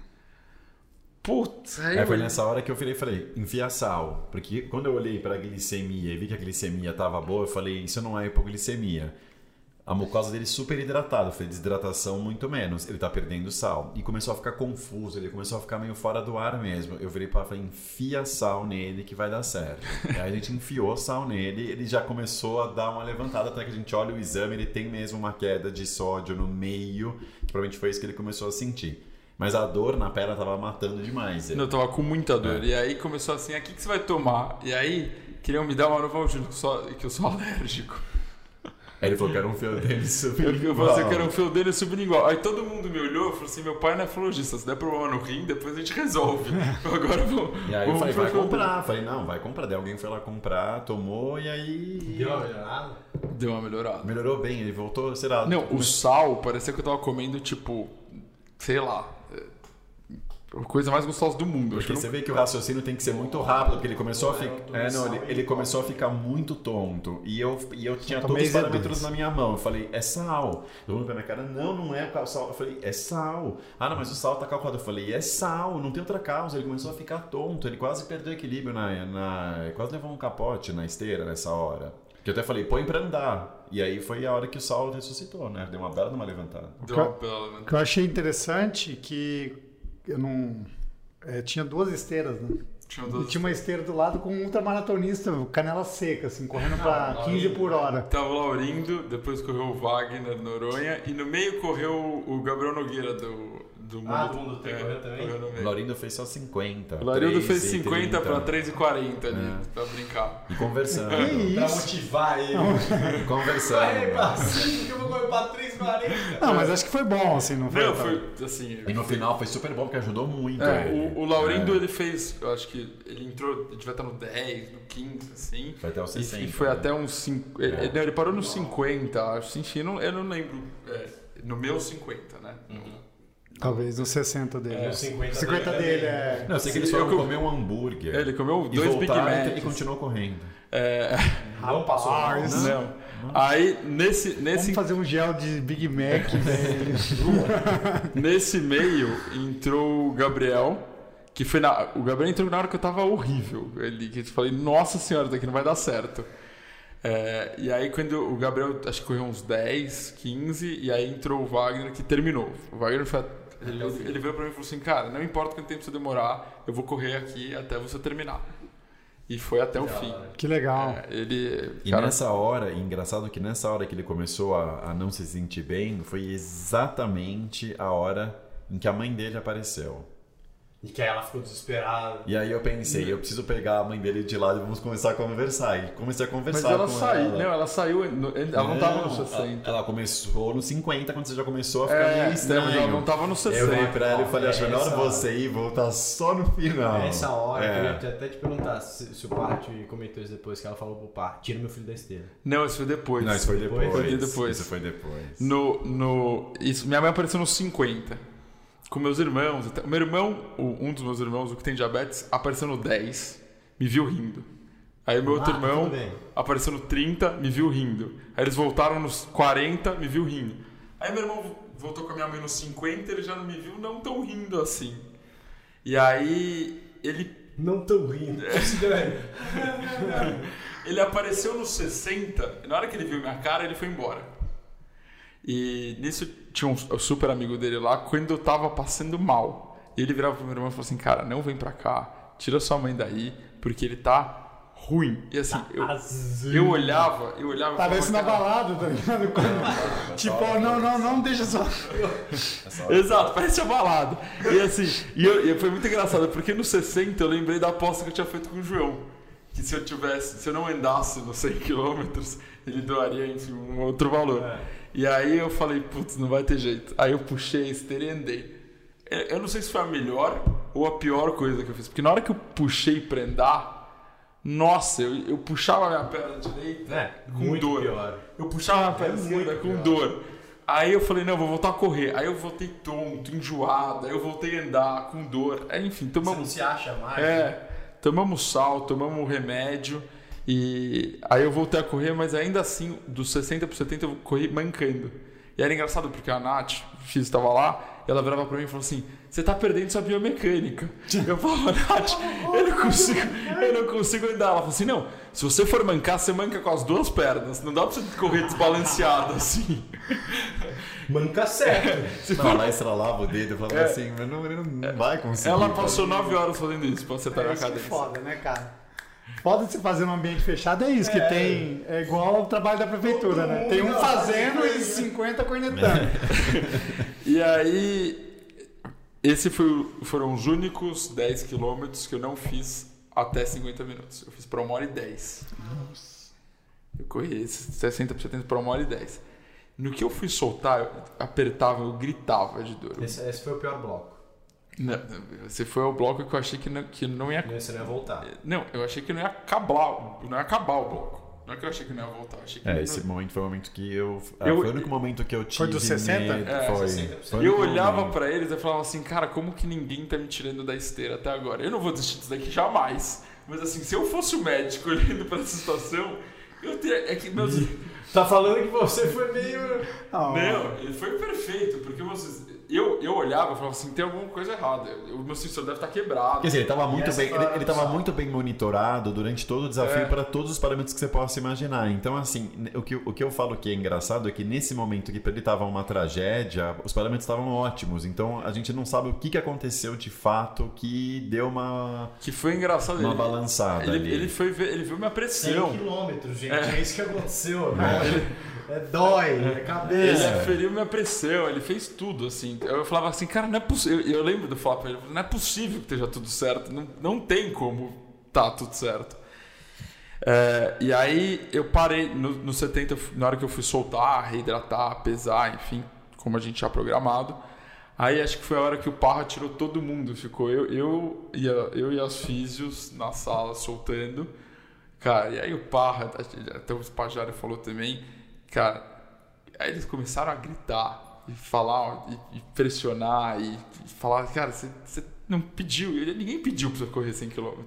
Putz, aí É, foi nessa hora que eu virei e falei, enfia sal. Porque quando eu olhei para a glicemia e vi que a glicemia tava boa, eu falei, isso não é hipoglicemia. A mucosa dele super hidratada, falei, desidratação muito menos, ele tá perdendo sal. E começou a ficar confuso, ele começou a ficar meio fora do ar mesmo. Eu virei para falei, enfia sal nele que vai dar certo. aí a gente enfiou sal nele, ele já começou a dar uma levantada, até que a gente olha o exame, ele tem mesmo uma queda de sódio no meio, que provavelmente foi isso que ele começou a sentir. Mas a dor na perna tava matando demais. ele. Eu tava com muita dor. É. E aí começou assim, o que, que você vai tomar? E aí queriam me dar uma Novalgina, que eu sou, que eu sou alérgico. Aí ele falou que era um fiodênio super Eu, eu falei assim, que era um feudênio sublingual. Aí todo mundo me olhou e falou assim, meu pai é nefrologista, se der problema no rim, depois a gente resolve. Agora vamos... E aí eu falei, vai comprar. Falei, não, vai comprar. Daí alguém foi lá comprar, tomou e aí. Deu uma melhorada? Deu uma melhorada. Melhorou bem, ele voltou, sei lá. Não, o sal parecia que eu tava comendo, tipo, sei lá, a coisa mais gostosa do mundo. Acho Porque você não- vê que o raciocínio tem que ser muito rápido, porque ele começou a ficar. É, não, ele, ele começou a ficar muito tonto. E eu, e eu tinha todos os parâmetros Z2. na minha mão. Eu falei, é sal. Todo mundo pra minha cara, não, não é o sal. Eu falei, é sal. Ah, não, mas o sal tá calculado. Eu falei, é sal, não tem outra causa. Ele começou a ficar tonto, ele quase perdeu o equilíbrio na. na quase levou um capote na esteira nessa hora. Que eu até falei, põe pra andar. E aí foi a hora que o sal ressuscitou, né? Deu uma bela de uma levantada. Deu uma bela, né? O que eu achei interessante que eu não. é, tinha duas esteiras, né? Tinha E duas- tinha uma esteira do lado com um ultramaratonista, canela seca, assim, correndo pra Ah, 15 por hora. Tava o Laurindo, depois correu o Wagner Noronha e no meio correu o Gabriel Nogueira do, do Mundo. Ah, do Mundo T, é, também? correu no O meio. Laurindo fez só 50. O Laurindo fez 3,30. 50 pra 3,40 ali, É. pra brincar. E conversando. Que Pra isso? motivar ele. e Corre conversando. pra 5 que eu vou correr pra 3,40. Não, mas acho que foi bom, assim, não foi? Não, foi assim. E no final foi super bom, porque ajudou muito. É, ele. o, o Laurindo É. ele fez, eu acho que ele entrou, ele devia estar no 10, no 15, assim. Foi até os E, 60. e foi né? até uns 5. Ele, É. ele- não, ele parou nos 50, acho. Enfim, eu não, eu não lembro. é, no meu 50, né? Talvez uns 60 dele. É, os 50 50 dele dele é. Não, eu sei que Sim, eles eu foram co- comer um hambúrguer. Ele comeu e dois Big voltaram e continuou correndo. É, Não passou mal. Rapaz. não. Aí, nesse, Vamos nesse, fazer um gel de Big Mac, velho. nesse meio, entrou o Gabriel. Que foi na. O Gabriel entrou na hora que eu tava horrível. Ele, que eu falei, nossa senhora, daqui não vai dar certo. É, e aí, quando o Gabriel, acho que correu uns 10, 15, e aí entrou o Wagner que terminou. O Wagner foi. Ele, ele veio pra mim e falou assim: Cara, não importa quanto tempo você demorar, eu vou correr aqui até você terminar. E foi até o fim. hora. Que legal. É, ele. E cara, nessa hora, e engraçado que nessa hora que ele começou a, a não se sentir bem, foi exatamente a hora em que a mãe dele apareceu. E que aí ela ficou desesperada. E aí eu pensei, eu preciso pegar a mãe dele de lado e vamos começar a conversar. E comecei a Mas conversar ela com saiu. ela. Não, ela saiu. no- Ela não tava no 60. Ela começou no 50, quando você já começou a ficar É, meio não, estranho. mas ela não tava no 60. Eu olhei pra ela e falei, acho melhor Essa- você ir e voltar só no final. Nessa hora, eu É. queria até te perguntar se, se o Parte comentou isso depois, que ela falou pro Par, tira meu filho da esteira. Não, isso foi depois. Não, isso foi Depois? depois. Foi depois. Isso foi depois. No, no, isso, minha mãe apareceu nos 50. Com meus irmãos. até- O meu irmão, um dos meus irmãos, o que tem diabetes, apareceu no 10, me viu rindo. Aí o meu outro Ah, irmão tudo bem. apareceu no 30, me viu rindo. Aí eles voltaram nos 40, me viu rindo. Aí meu irmão voltou com a minha mãe nos 50, ele já não me viu não tão rindo assim. E aí ele Não tão rindo. Estranho. Ele apareceu nos 60, e na hora que ele viu minha cara, ele foi embora. E nisso tinha um super amigo dele lá, quando eu tava passando mal. Ele virava pro meu irmão e falou assim: Cara, não vem pra cá, tira sua mãe daí, porque ele tá ruim. E assim, eu, eu olhava, eu olhava Parece na "Cara, balada, tá ligado? Quando- tipo, não, não, não, deixa só. Exato, parece balada. E assim, e, eu- e foi muito engraçado, porque no 60 eu lembrei da aposta que eu tinha feito com o João. Que se eu tivesse, se eu não andasse nos 100 km, ele doaria, enfim, um outro valor. E aí eu falei, putz, não vai ter jeito. Aí eu puxei a esteira e andei. Eu não sei se foi a melhor ou a pior coisa que eu fiz, porque na hora que eu puxei pra andar, nossa, eu, eu puxava a minha perna direita É, com dor. pior. Eu puxava a perna É esquerda com pior. dor. Aí eu falei, não, vou voltar a correr. Aí eu voltei tonto, enjoado. Aí eu voltei a andar com dor. Aí, enfim, Você não tomamos. se acha mais? É, tomamos sal, tomamos remédio. E aí eu voltei a correr, mas ainda assim, dos 60 para 70 eu corri mancando. E era engraçado porque a Nath, X, estava lá, e ela virava pra mim e falou assim: Você tá perdendo sua biomecânica. Eu falava, Nath, eu não consigo, eu não consigo andar. Ela falou assim: Não, se você for mancar, você manca com as duas pernas. Não dá pra você correr desbalanceado assim. Manca certo. Se Não, for- ela estralava o dedo e falava É. assim, mas não, não vai conseguir. Ela passou 9 horas fazendo isso pra acertar É minha isso que é foda, né, cara? Foda se fazer num ambiente fechado é isso, que tem. É igual ao trabalho da prefeitura, né? Tem um fazendo e 50 cornetando. E aí, esse foi, o- foram os únicos 10 quilômetros que eu não fiz até 50 minutos. Eu fiz para uma hora e 10. Eu corri esses 60 por 70 para uma hora e 10. No que eu fui soltar, eu apertava, eu gritava de dor. Esse, esse foi o pior bloco. Não, esse foi o bloco que eu achei que não, que não ia. Você não ia voltar. Não, eu achei que não ia acabar, não ia acabar o bloco. Não é que eu achei que não ia voltar, achei que É, não- esse momento foi o momento que eu. ah, Eu- foi o único momento que eu tive. dos 60? medo, É, foi. 60%. Foi o eu olhava momento. pra eles e falava assim, cara, como que ninguém tá me tirando da esteira até agora? Eu não vou desistir disso daqui jamais. Mas assim, se eu fosse o médico olhando pra essa situação, eu teria. É que meus. Tá falando que você foi meio. Não, Não, ele foi perfeito, porque vocês. Eu, eu olhava e falava assim, tem alguma coisa errada. O meu sensor deve estar quebrado. Quer dizer, ele estava muito bem, ele, ele tava muito bem monitorado durante todo o desafio É. para todos os parâmetros que você possa imaginar. Então, assim, o que, o que eu falo que é engraçado é que nesse momento que para ele estava uma tragédia, os parâmetros estavam ótimos. Então, a gente não sabe o que, que aconteceu de fato que deu uma, Que foi engraçado. uma ele, balançada ele, ali. ele foi ver, ele viu minha 100 pressão. quilômetros, gente. É. É. isso que aconteceu, né? É dói, é Ele cabeça. aferiu minha pressão, ele fez tudo, assim. Eu falava assim, cara, não é possível. Eu, eu lembro do ele, não é possível que esteja tudo certo. Não, não tem como tá tudo certo. É, e aí eu parei no, no 70, na hora que eu fui soltar, reidratar, pesar, enfim, como a gente tinha programado. Aí acho que foi a hora que o Parra tirou todo mundo. Ficou eu, eu, e, a, eu e as físios na sala soltando. Cara, e aí o Parra, até o Spajari falou também, cara, aí eles começaram a gritar e falar e, e pressionar e, e falar, cara, você, não pediu, ninguém pediu pra você correr 100 km.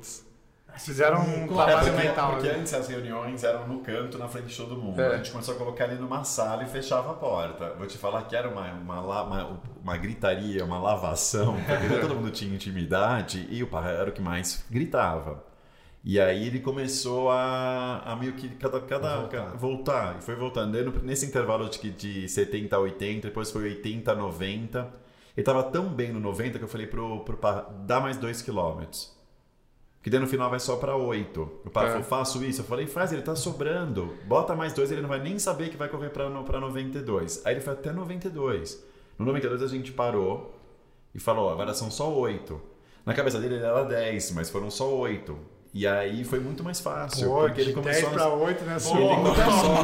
Fizeram um trabalho porque, mental. porque né? antes as reuniões eram no canto, na frente de todo mundo. É. A gente começou a colocar ele numa sala e fechava a porta. Vou te falar que era uma, uma, uma, uma gritaria, uma lavação, porque todo mundo tinha intimidade e o pai era o que mais gritava. E aí ele começou a, a meio que cada, cada, Voltar. voltar. E foi voltando. Aí, nesse intervalo de, de 70 a 80, depois foi 80 a 90. Ele tava tão bem no 90 que eu falei pro, pro Parra, dá mais 2 quilômetros. Que daí no final vai só pra 8. O pai É. falou, faço isso. Eu falei, faz, ele tá sobrando. Bota mais dois, ele não vai nem saber que vai correr pra 92. Aí ele foi até 92. No 92 a gente parou e falou, agora são só 8. Na cabeça dele ele era 10, mas foram só 8. E aí foi muito mais fácil. Pô, porque ele de começou 10 a... para 8, né? Ele Subindo. começou,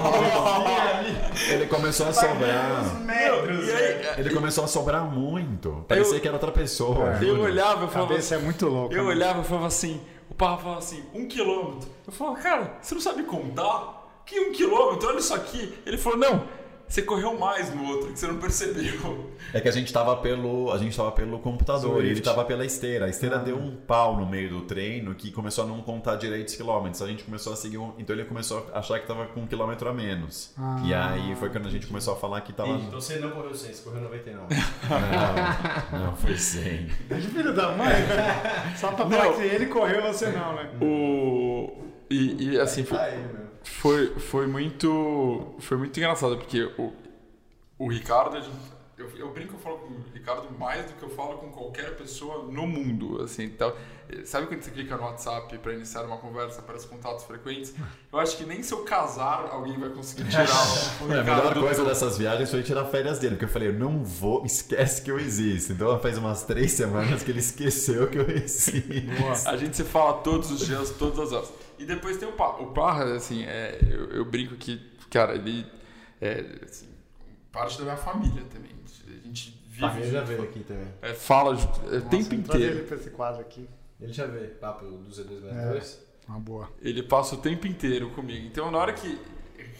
ele começou a sobrar. metros, E aí, Ele começou a sobrar muito. Parecia Eu- que era outra pessoa. É. eu olhava e falava cabeça é muito louca. Eu né? olhava e falava assim, o Parra falava assim, um quilômetro. Eu falava, cara, você não sabe contar? Que um quilômetro? Olha isso aqui. Ele falou, não, você correu mais no outro, que você não percebeu. É que a gente tava pelo, a gente tava pelo computador e ele tava pela esteira. A esteira deu um pau no meio do treino que começou a não contar direito os quilômetros. A gente começou a seguir um, então ele começou a achar que tava com um quilômetro a menos. Ah. E aí foi quando a gente começou a falar que tava Então você não correu 100, você correu 99. não, não foi 100. Filho da mãe. Só pra falar Não. que ele correu, você não, né? O... E, e, assim, foi, Tá ele mesmo. Foi, foi muito foi muito engraçado, porque o, o Ricardo, a gente- eu, eu brinco, eu falo com o Ricardo mais do que eu falo com qualquer pessoa no mundo, assim, então, sabe quando você clica no WhatsApp para iniciar uma conversa para os contatos frequentes? Eu acho que nem se eu casar, alguém vai conseguir tirar o, É, A melhor coisa dessas viagens foi tirar férias dele, porque eu falei, eu não vou, esquece que eu existo. Então faz umas três semanas que ele esqueceu que eu existo. A gente se fala todos os dias, todas as horas. E depois tem o Parra. O Parra, assim, é, eu, eu brinco que, cara, ele é assim, parte da minha família também. A gente vive. Ele já veio aqui também. é, fala junto, é, o Nossa, tempo inteiro. ele pra esse quadro aqui. Ele já veio. Papo do Z262. Uma boa. Ele passa o tempo inteiro comigo. Então, na hora que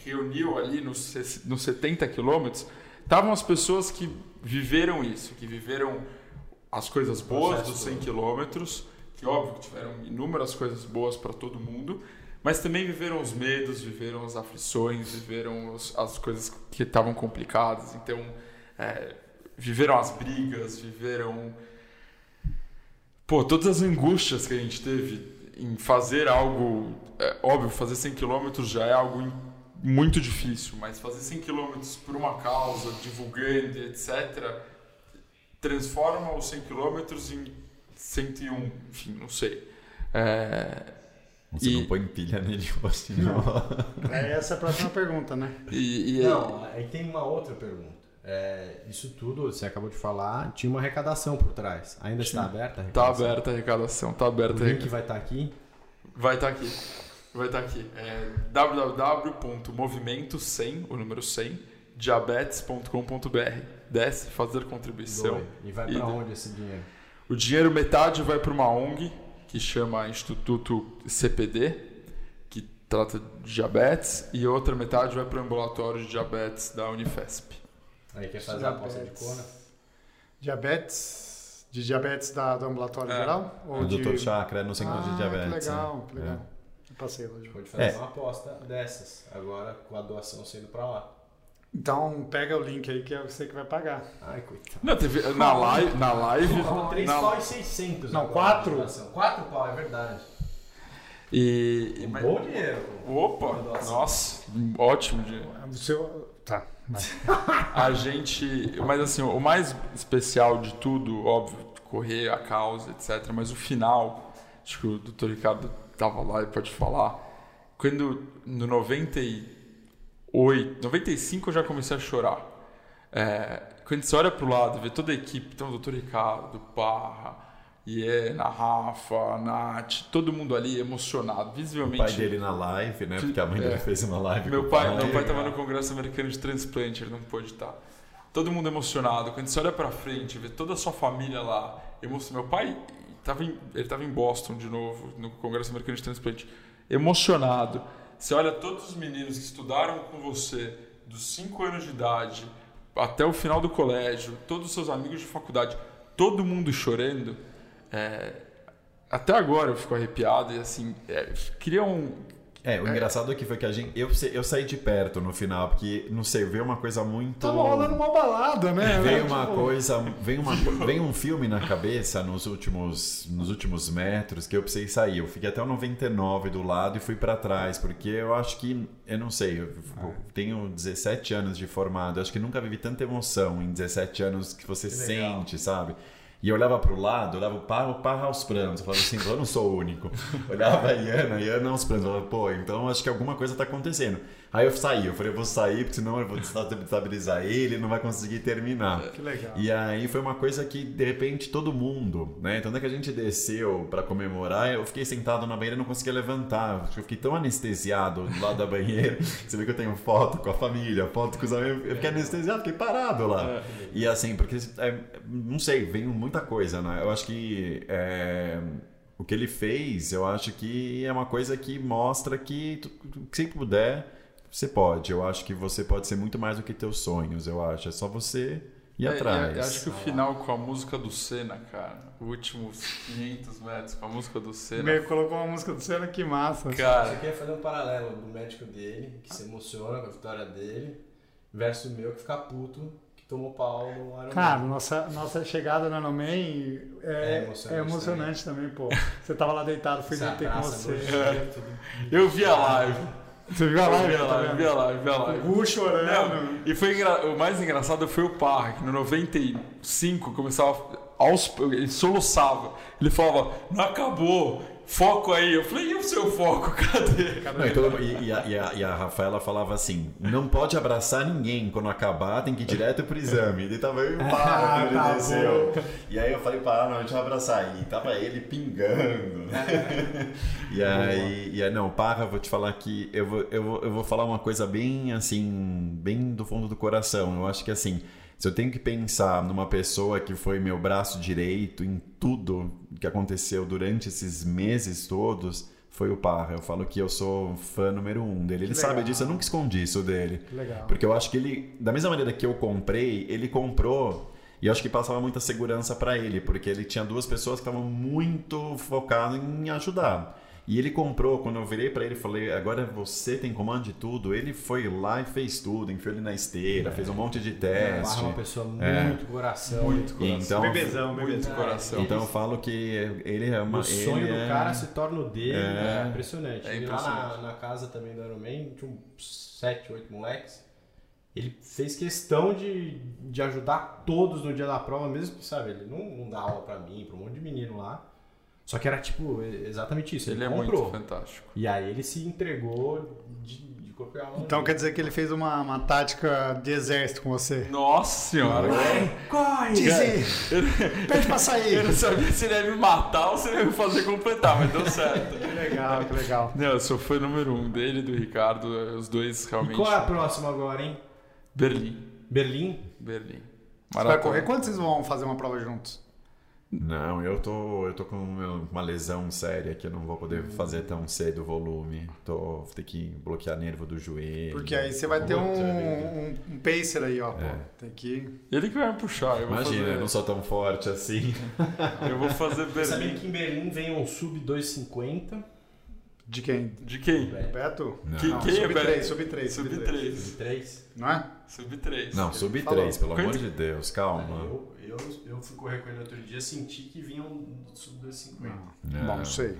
reuniu ali nos, nos 70 quilômetros, estavam as pessoas que viveram isso, que viveram as coisas boas dos 100 todo. quilômetros, que óbvio que tiveram inúmeras coisas boas para todo mundo, mas também viveram os medos, viveram as aflições, viveram os- as coisas que estavam complicadas. Então, é, viveram as brigas, viveram pô, todas as angústias que a gente teve em fazer algo, é, óbvio, fazer 100 km já é algo muito difícil, mas fazer 100 km por uma causa, divulgando, etc, transforma os 100 km em 101, enfim, não sei. É, Você E- não põe pilha nele hoje, não. É, essa é a próxima pergunta, né? e, e Não, aí tem uma outra pergunta. É, isso tudo, você acabou de falar, tinha uma arrecadação por trás. Ainda está aberta a tá arrecadação? aberta a arrecadação, tá aberta O link arrecadação. vai estar aqui. Vai estar aqui. Vai estar aqui. É www.movimento100, o número 100, diabetes.com.br. Desce, fazer contribuição. Doe. E vai do- onde esse dinheiro? O dinheiro, metade vai para uma ONG que chama Instituto CPD, que trata de diabetes e outra metade vai para o ambulatório de diabetes da Unifesp. Aí quer fazer a aposta de cor, né? Diabetes. De diabetes da, do ambulatório É. geral? O de... Dr. Chakra é no centro ah, de diabetes. Que legal, né? que legal. Eu passei hoje. Pode fazer É. uma aposta dessas, agora com a doação sendo pra lá. Então pega o link aí que é você que vai pagar. Ai, coitado. Não, teve, na live, na live, Falta 3 na- pau e 600. Não, agora quatro? de doação. 4 pau, é verdade. e, e- Um mas- bom dinheiro. opa, nossa, ótimo dia. O seu... Tá. A gente. Mas assim, o mais especial de tudo, óbvio, correr a causa, etc. Mas o final, acho que o Dr. Ricardo tava lá e pode falar. Quando no 98, 95 eu já comecei a chorar. É, quando você olha pro lado vê toda a equipe, então o Dr. Ricardo, Parra, Iena, Rafa, Nath, todo mundo ali emocionado, O visivelmente. pai dele na live, né? Porque a mãe dele É. fez uma live Meu o pai, meu pai estava no Congresso Americano de Transplante, ele não pôde estar. Todo mundo emocionado. Quando você olha pra frente, vê toda a sua família lá. Emoção. Meu pai tava em, ele estava em Boston de novo, no Congresso Americano de Transplante. Emocionado. Você olha todos os meninos que estudaram com você, dos 5 anos de idade até o final do colégio, todos os seus amigos de faculdade, todo mundo chorando. é, até agora eu fico arrepiado e assim, é, cria um, É, o engraçado aqui foi que a gente. Eu, eu saí de perto no final, porque, não sei, veio uma coisa muito. Tava rolando uma balada, né? Veio Tipo, uma coisa, veio, uma, veio um filme na cabeça nos últimos, nos últimos metros que eu precisei sair. Eu fiquei até o 99 do lado e fui pra trás, porque eu acho que, eu não sei, eu eu tenho 17 anos de formado, eu acho que nunca vivi tanta emoção em 17 anos que você Que sente, sabe? E eu olhava pro lado, olhava o Parra, o Parra aos prantos. Eu falava assim, eu não sou o único. Olhava a Iana, a Iana aos prantos. Eu falava, pô, então acho que alguma coisa tá acontecendo. Aí eu saí, eu falei, eu vou sair, porque senão eu vou desestabilizar ele, ele não vai conseguir terminar. Que legal. E aí foi uma coisa que, de repente, todo mundo, né? Então, é que a gente desceu pra comemorar, eu fiquei sentado na banheira e não conseguia levantar. Eu fiquei tão anestesiado do lado da banheira. Você vê que eu tenho foto com a família, foto com os amigos. Eu fiquei anestesiado, fiquei parado lá. E assim, porque, é, não sei, vem muita coisa, né? Eu acho que é, o que ele fez, eu acho que é uma coisa que mostra que, que puder, você pode. Eu acho que você pode ser muito mais do que teus sonhos, eu acho. É só você ir É, atrás. é, acho que o final com a música do Senna, cara, os últimos 500 metros com a música do Senna. Meio colocou uma música do Senna, que massa. Você Cara, quer fazer um paralelo do médico dele, que se emociona com a vitória dele, versus o meu que fica puto, que tomou pau no Iron Cara, Man. nossa, nossa chegada no Ironman é, É é emocionante emocionante, também. pô. Você tava lá deitado, fui Se deitei com você. eu vi a live. Você viu a Eu live? vi a tá live, vi a live, vi a O live. Gu chorando. Não, e foi engra- o mais engraçado foi o Parra, que no 95 começava aos, ele soluçava. Ele falava, não acabou, foco aí. Eu falei, e o seu foco, cadê? Não, e, todo- e- e a, e a- e a Rafaela falava assim: não pode abraçar ninguém. Quando acabar, tem que ir direto pro exame. E tava eu e o Parra, quando tá ele desceu. E aí eu falei, Parra, não, a gente vai abraçar. E tava ele pingando. e aí, e aí, não, Parra, eu vou te falar que eu vou, eu, vou, eu vou falar uma coisa bem assim, bem do fundo do coração. Eu acho que assim. Se eu tenho que pensar numa pessoa que foi meu braço direito em tudo que aconteceu durante esses meses todos, foi o Parra. Eu falo que eu sou fã número um dele. Ele sabe disso, eu nunca escondi isso dele. Legal. Porque eu acho que ele, da mesma maneira que eu comprei, ele comprou e eu acho que passava muita segurança pra ele, porque ele tinha duas pessoas que estavam muito focadas em ajudar. E ele comprou, quando eu virei pra ele e falei, agora você tem comando de tudo, ele foi lá e fez tudo, enfiou ele na esteira, fez um monte de teste. é uma pessoa É. muito coração. Muito coração. Então, Bebezão, muito bebezão. coração. então eu falo que ele é uma. o sonho do é- cara se torna o dele. É. É, impressionante. É E lá impressionante. na, na casa também do Iron Man, tinha uns 7, 8 moleques. Ele fez questão de, de ajudar todos no dia da prova, mesmo que, sabe, ele não, não dá aula pra mim, pra um monte de menino lá. Só que era tipo, exatamente isso. Ele, Ele é comprou. muito fantástico. E aí ele se entregou de, de corpo e alma. Então quer dizer que ele fez uma, uma tática de exército com você. Nossa senhora. corre! Dizer, pede pra Eu sair. não sabia se ele ia me matar ou se ele ia me fazer completar, mas deu certo. Que legal, que legal. Não, eu sou fã número um dele e do Ricardo, os dois E realmente. qual é a próxima agora, hein? Berlim. Berlim? Berlim. Você vai correr? Quando vocês vão fazer uma prova juntos? Não, eu tô, eu tô com uma lesão séria que eu não vou poder fazer tão cedo o volume. Tô, vou ter que bloquear nervo do joelho. Porque aí você vai ter um, um, um pacer aí, ó. É. Tem que. Ele que vai me puxar. Eu vou Imagina, fazer, eu não sou tão forte assim. Eu vou fazer Sabia Berlim. que em Berlim vem um sub 250. De quem? De quem? Beto? Não, Que- Não, quem é sub Beto? 3, sub 3. Sub 3. 3. Não é? Sub 3. não sub falou. 3, pelo amor Quanto- de Deus, calma. Eu, eu, eu fui correr com ele outro dia, senti que vinha um sub 250. Não. Bom, não sei.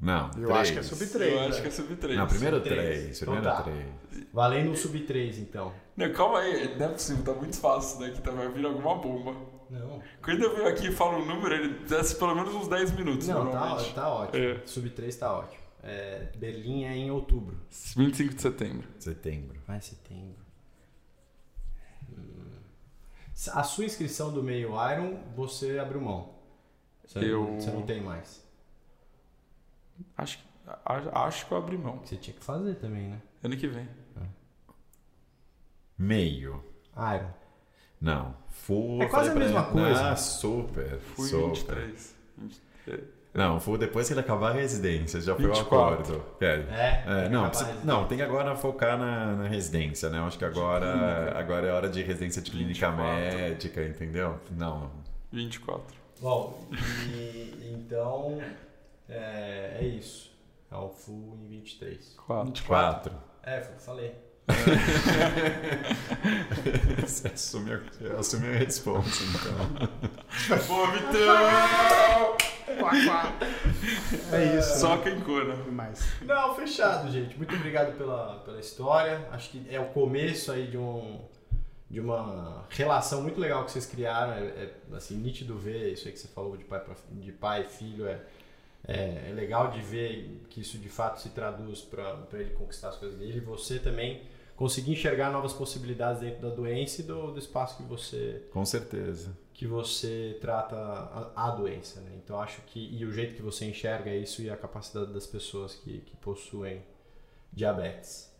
Não, Eu três. acho que é sub 3. Eu acho que é sub 3. Não, primeiro Sub três. 3. Então Primeiro tá. 3. Valendo um sub 3, então. Não, calma aí, não é possível, tá muito fácil isso daqui, tá, vai vir alguma bomba. Não. Quando eu venho aqui e falo um número, ele desce pelo menos uns 10 minutos. Não, tá, tá ótimo. É. Sub 3 tá ótimo. É, Berlim é em outubro. 25 de setembro. Setembro. Vai setembro. Hum. A sua inscrição do meio Iron, você abriu mão. Você, Eu- você não tem mais. Acho, acho que eu abri mão. Você tinha que fazer também, né? Ano que vem. Meio. Iron. Não. Full. É quase a mesma ele, coisa. Ah, super. Fui super. 23. 23. Não, full depois que ele acabar a residência, já foi o 24. acordo. É. É, É, não, precisa- não, tem que agora focar na, na residência, né? Eu acho que agora, agora é hora de residência de clínica 24. médica, entendeu? Não. 24. Bom, e, então é, é isso. É o full em 23. 4. Quatro. É, foi o que eu falei. Você assume a, você assume a responsa, então. Pô, Vitão! Quá, quá. É isso. Só né? quem cura. Demais. Não, fechado, gente. Muito obrigado pela, pela história. Acho que é o começo aí de um de uma relação muito legal que vocês criaram. É, é, assim nítido ver isso aí que você falou de pai pra, de pai e filho. É, é, é legal de ver que isso de fato se traduz para ele conquistar as coisas dele. E você também conseguir enxergar novas possibilidades dentro da doença e do, do espaço que você Com certeza. Que você trata a, a doença, né? Então acho que e o jeito que você enxerga isso e a capacidade das pessoas que, que possuem diabetes.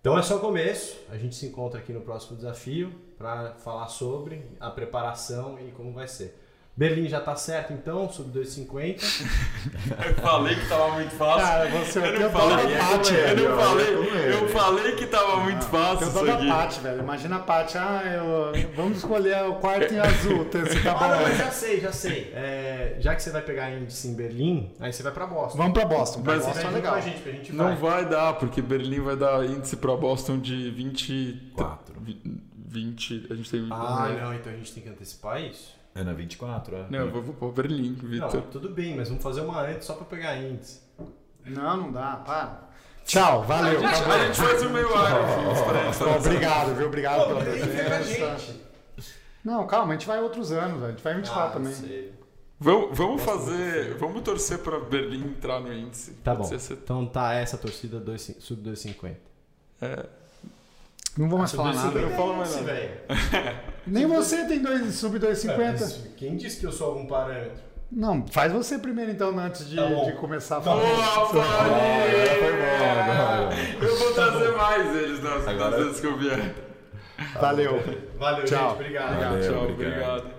Então é só o começo. A gente se encontra aqui no próximo desafio para falar sobre a preparação e como vai ser. Berlim já tá certo então, sub 250. Eu falei que tava muito fácil. Cara, você vai eu ter não falei, Paty, eu velho. não falei, eu falei que tava muito fácil isso dó da. Paty, velho. Imagina a Paty. Ah, eu... vamos escolher o quarto em azul. Você tá Ah, não, já sei, já sei. É, já que você vai pegar índice em Berlim, aí você vai para Boston. Vamos pra Boston. Pra Mas Boston é legal. a gente, que a gente Não vai. vai dar, porque Berlim vai dar índice pra Boston de 20. Quatro. 20. A gente tem. Ah, não, então a gente tem que antecipar isso? É na 24, é? Não, eu vou, vou pôr Berlim, Vitor. Tudo bem, mas vamos fazer uma antes só para pegar índice. Não, não dá. Para. Tchau, valeu. A gente, a gente faz o meio. Bom, obrigado, viu? Obrigado pela presença. Não, calma, a gente vai outros anos. A gente vai em 24 Ah, também. sei. Vamos, vamos fazer. Vamos torcer pra Berlim entrar no índice. Tá Pode bom. ser Então tá essa torcida dois, sub 250. É, Não vou mais Sub falar nada. 250 não falo mais nada. velho. Nem você tem dois, sub 250. É, mas Quem disse que eu sou algum parâmetro? Não, faz você primeiro então, antes de, Tá de começar a Tá falar. Boa, Paulinho! foi bom. Eu vou trazer mais eles nas, nas vezes que eu vier. Valeu. Valeu, Tchau. gente. Obrigado. Valeu, Tchau, obrigado. obrigado.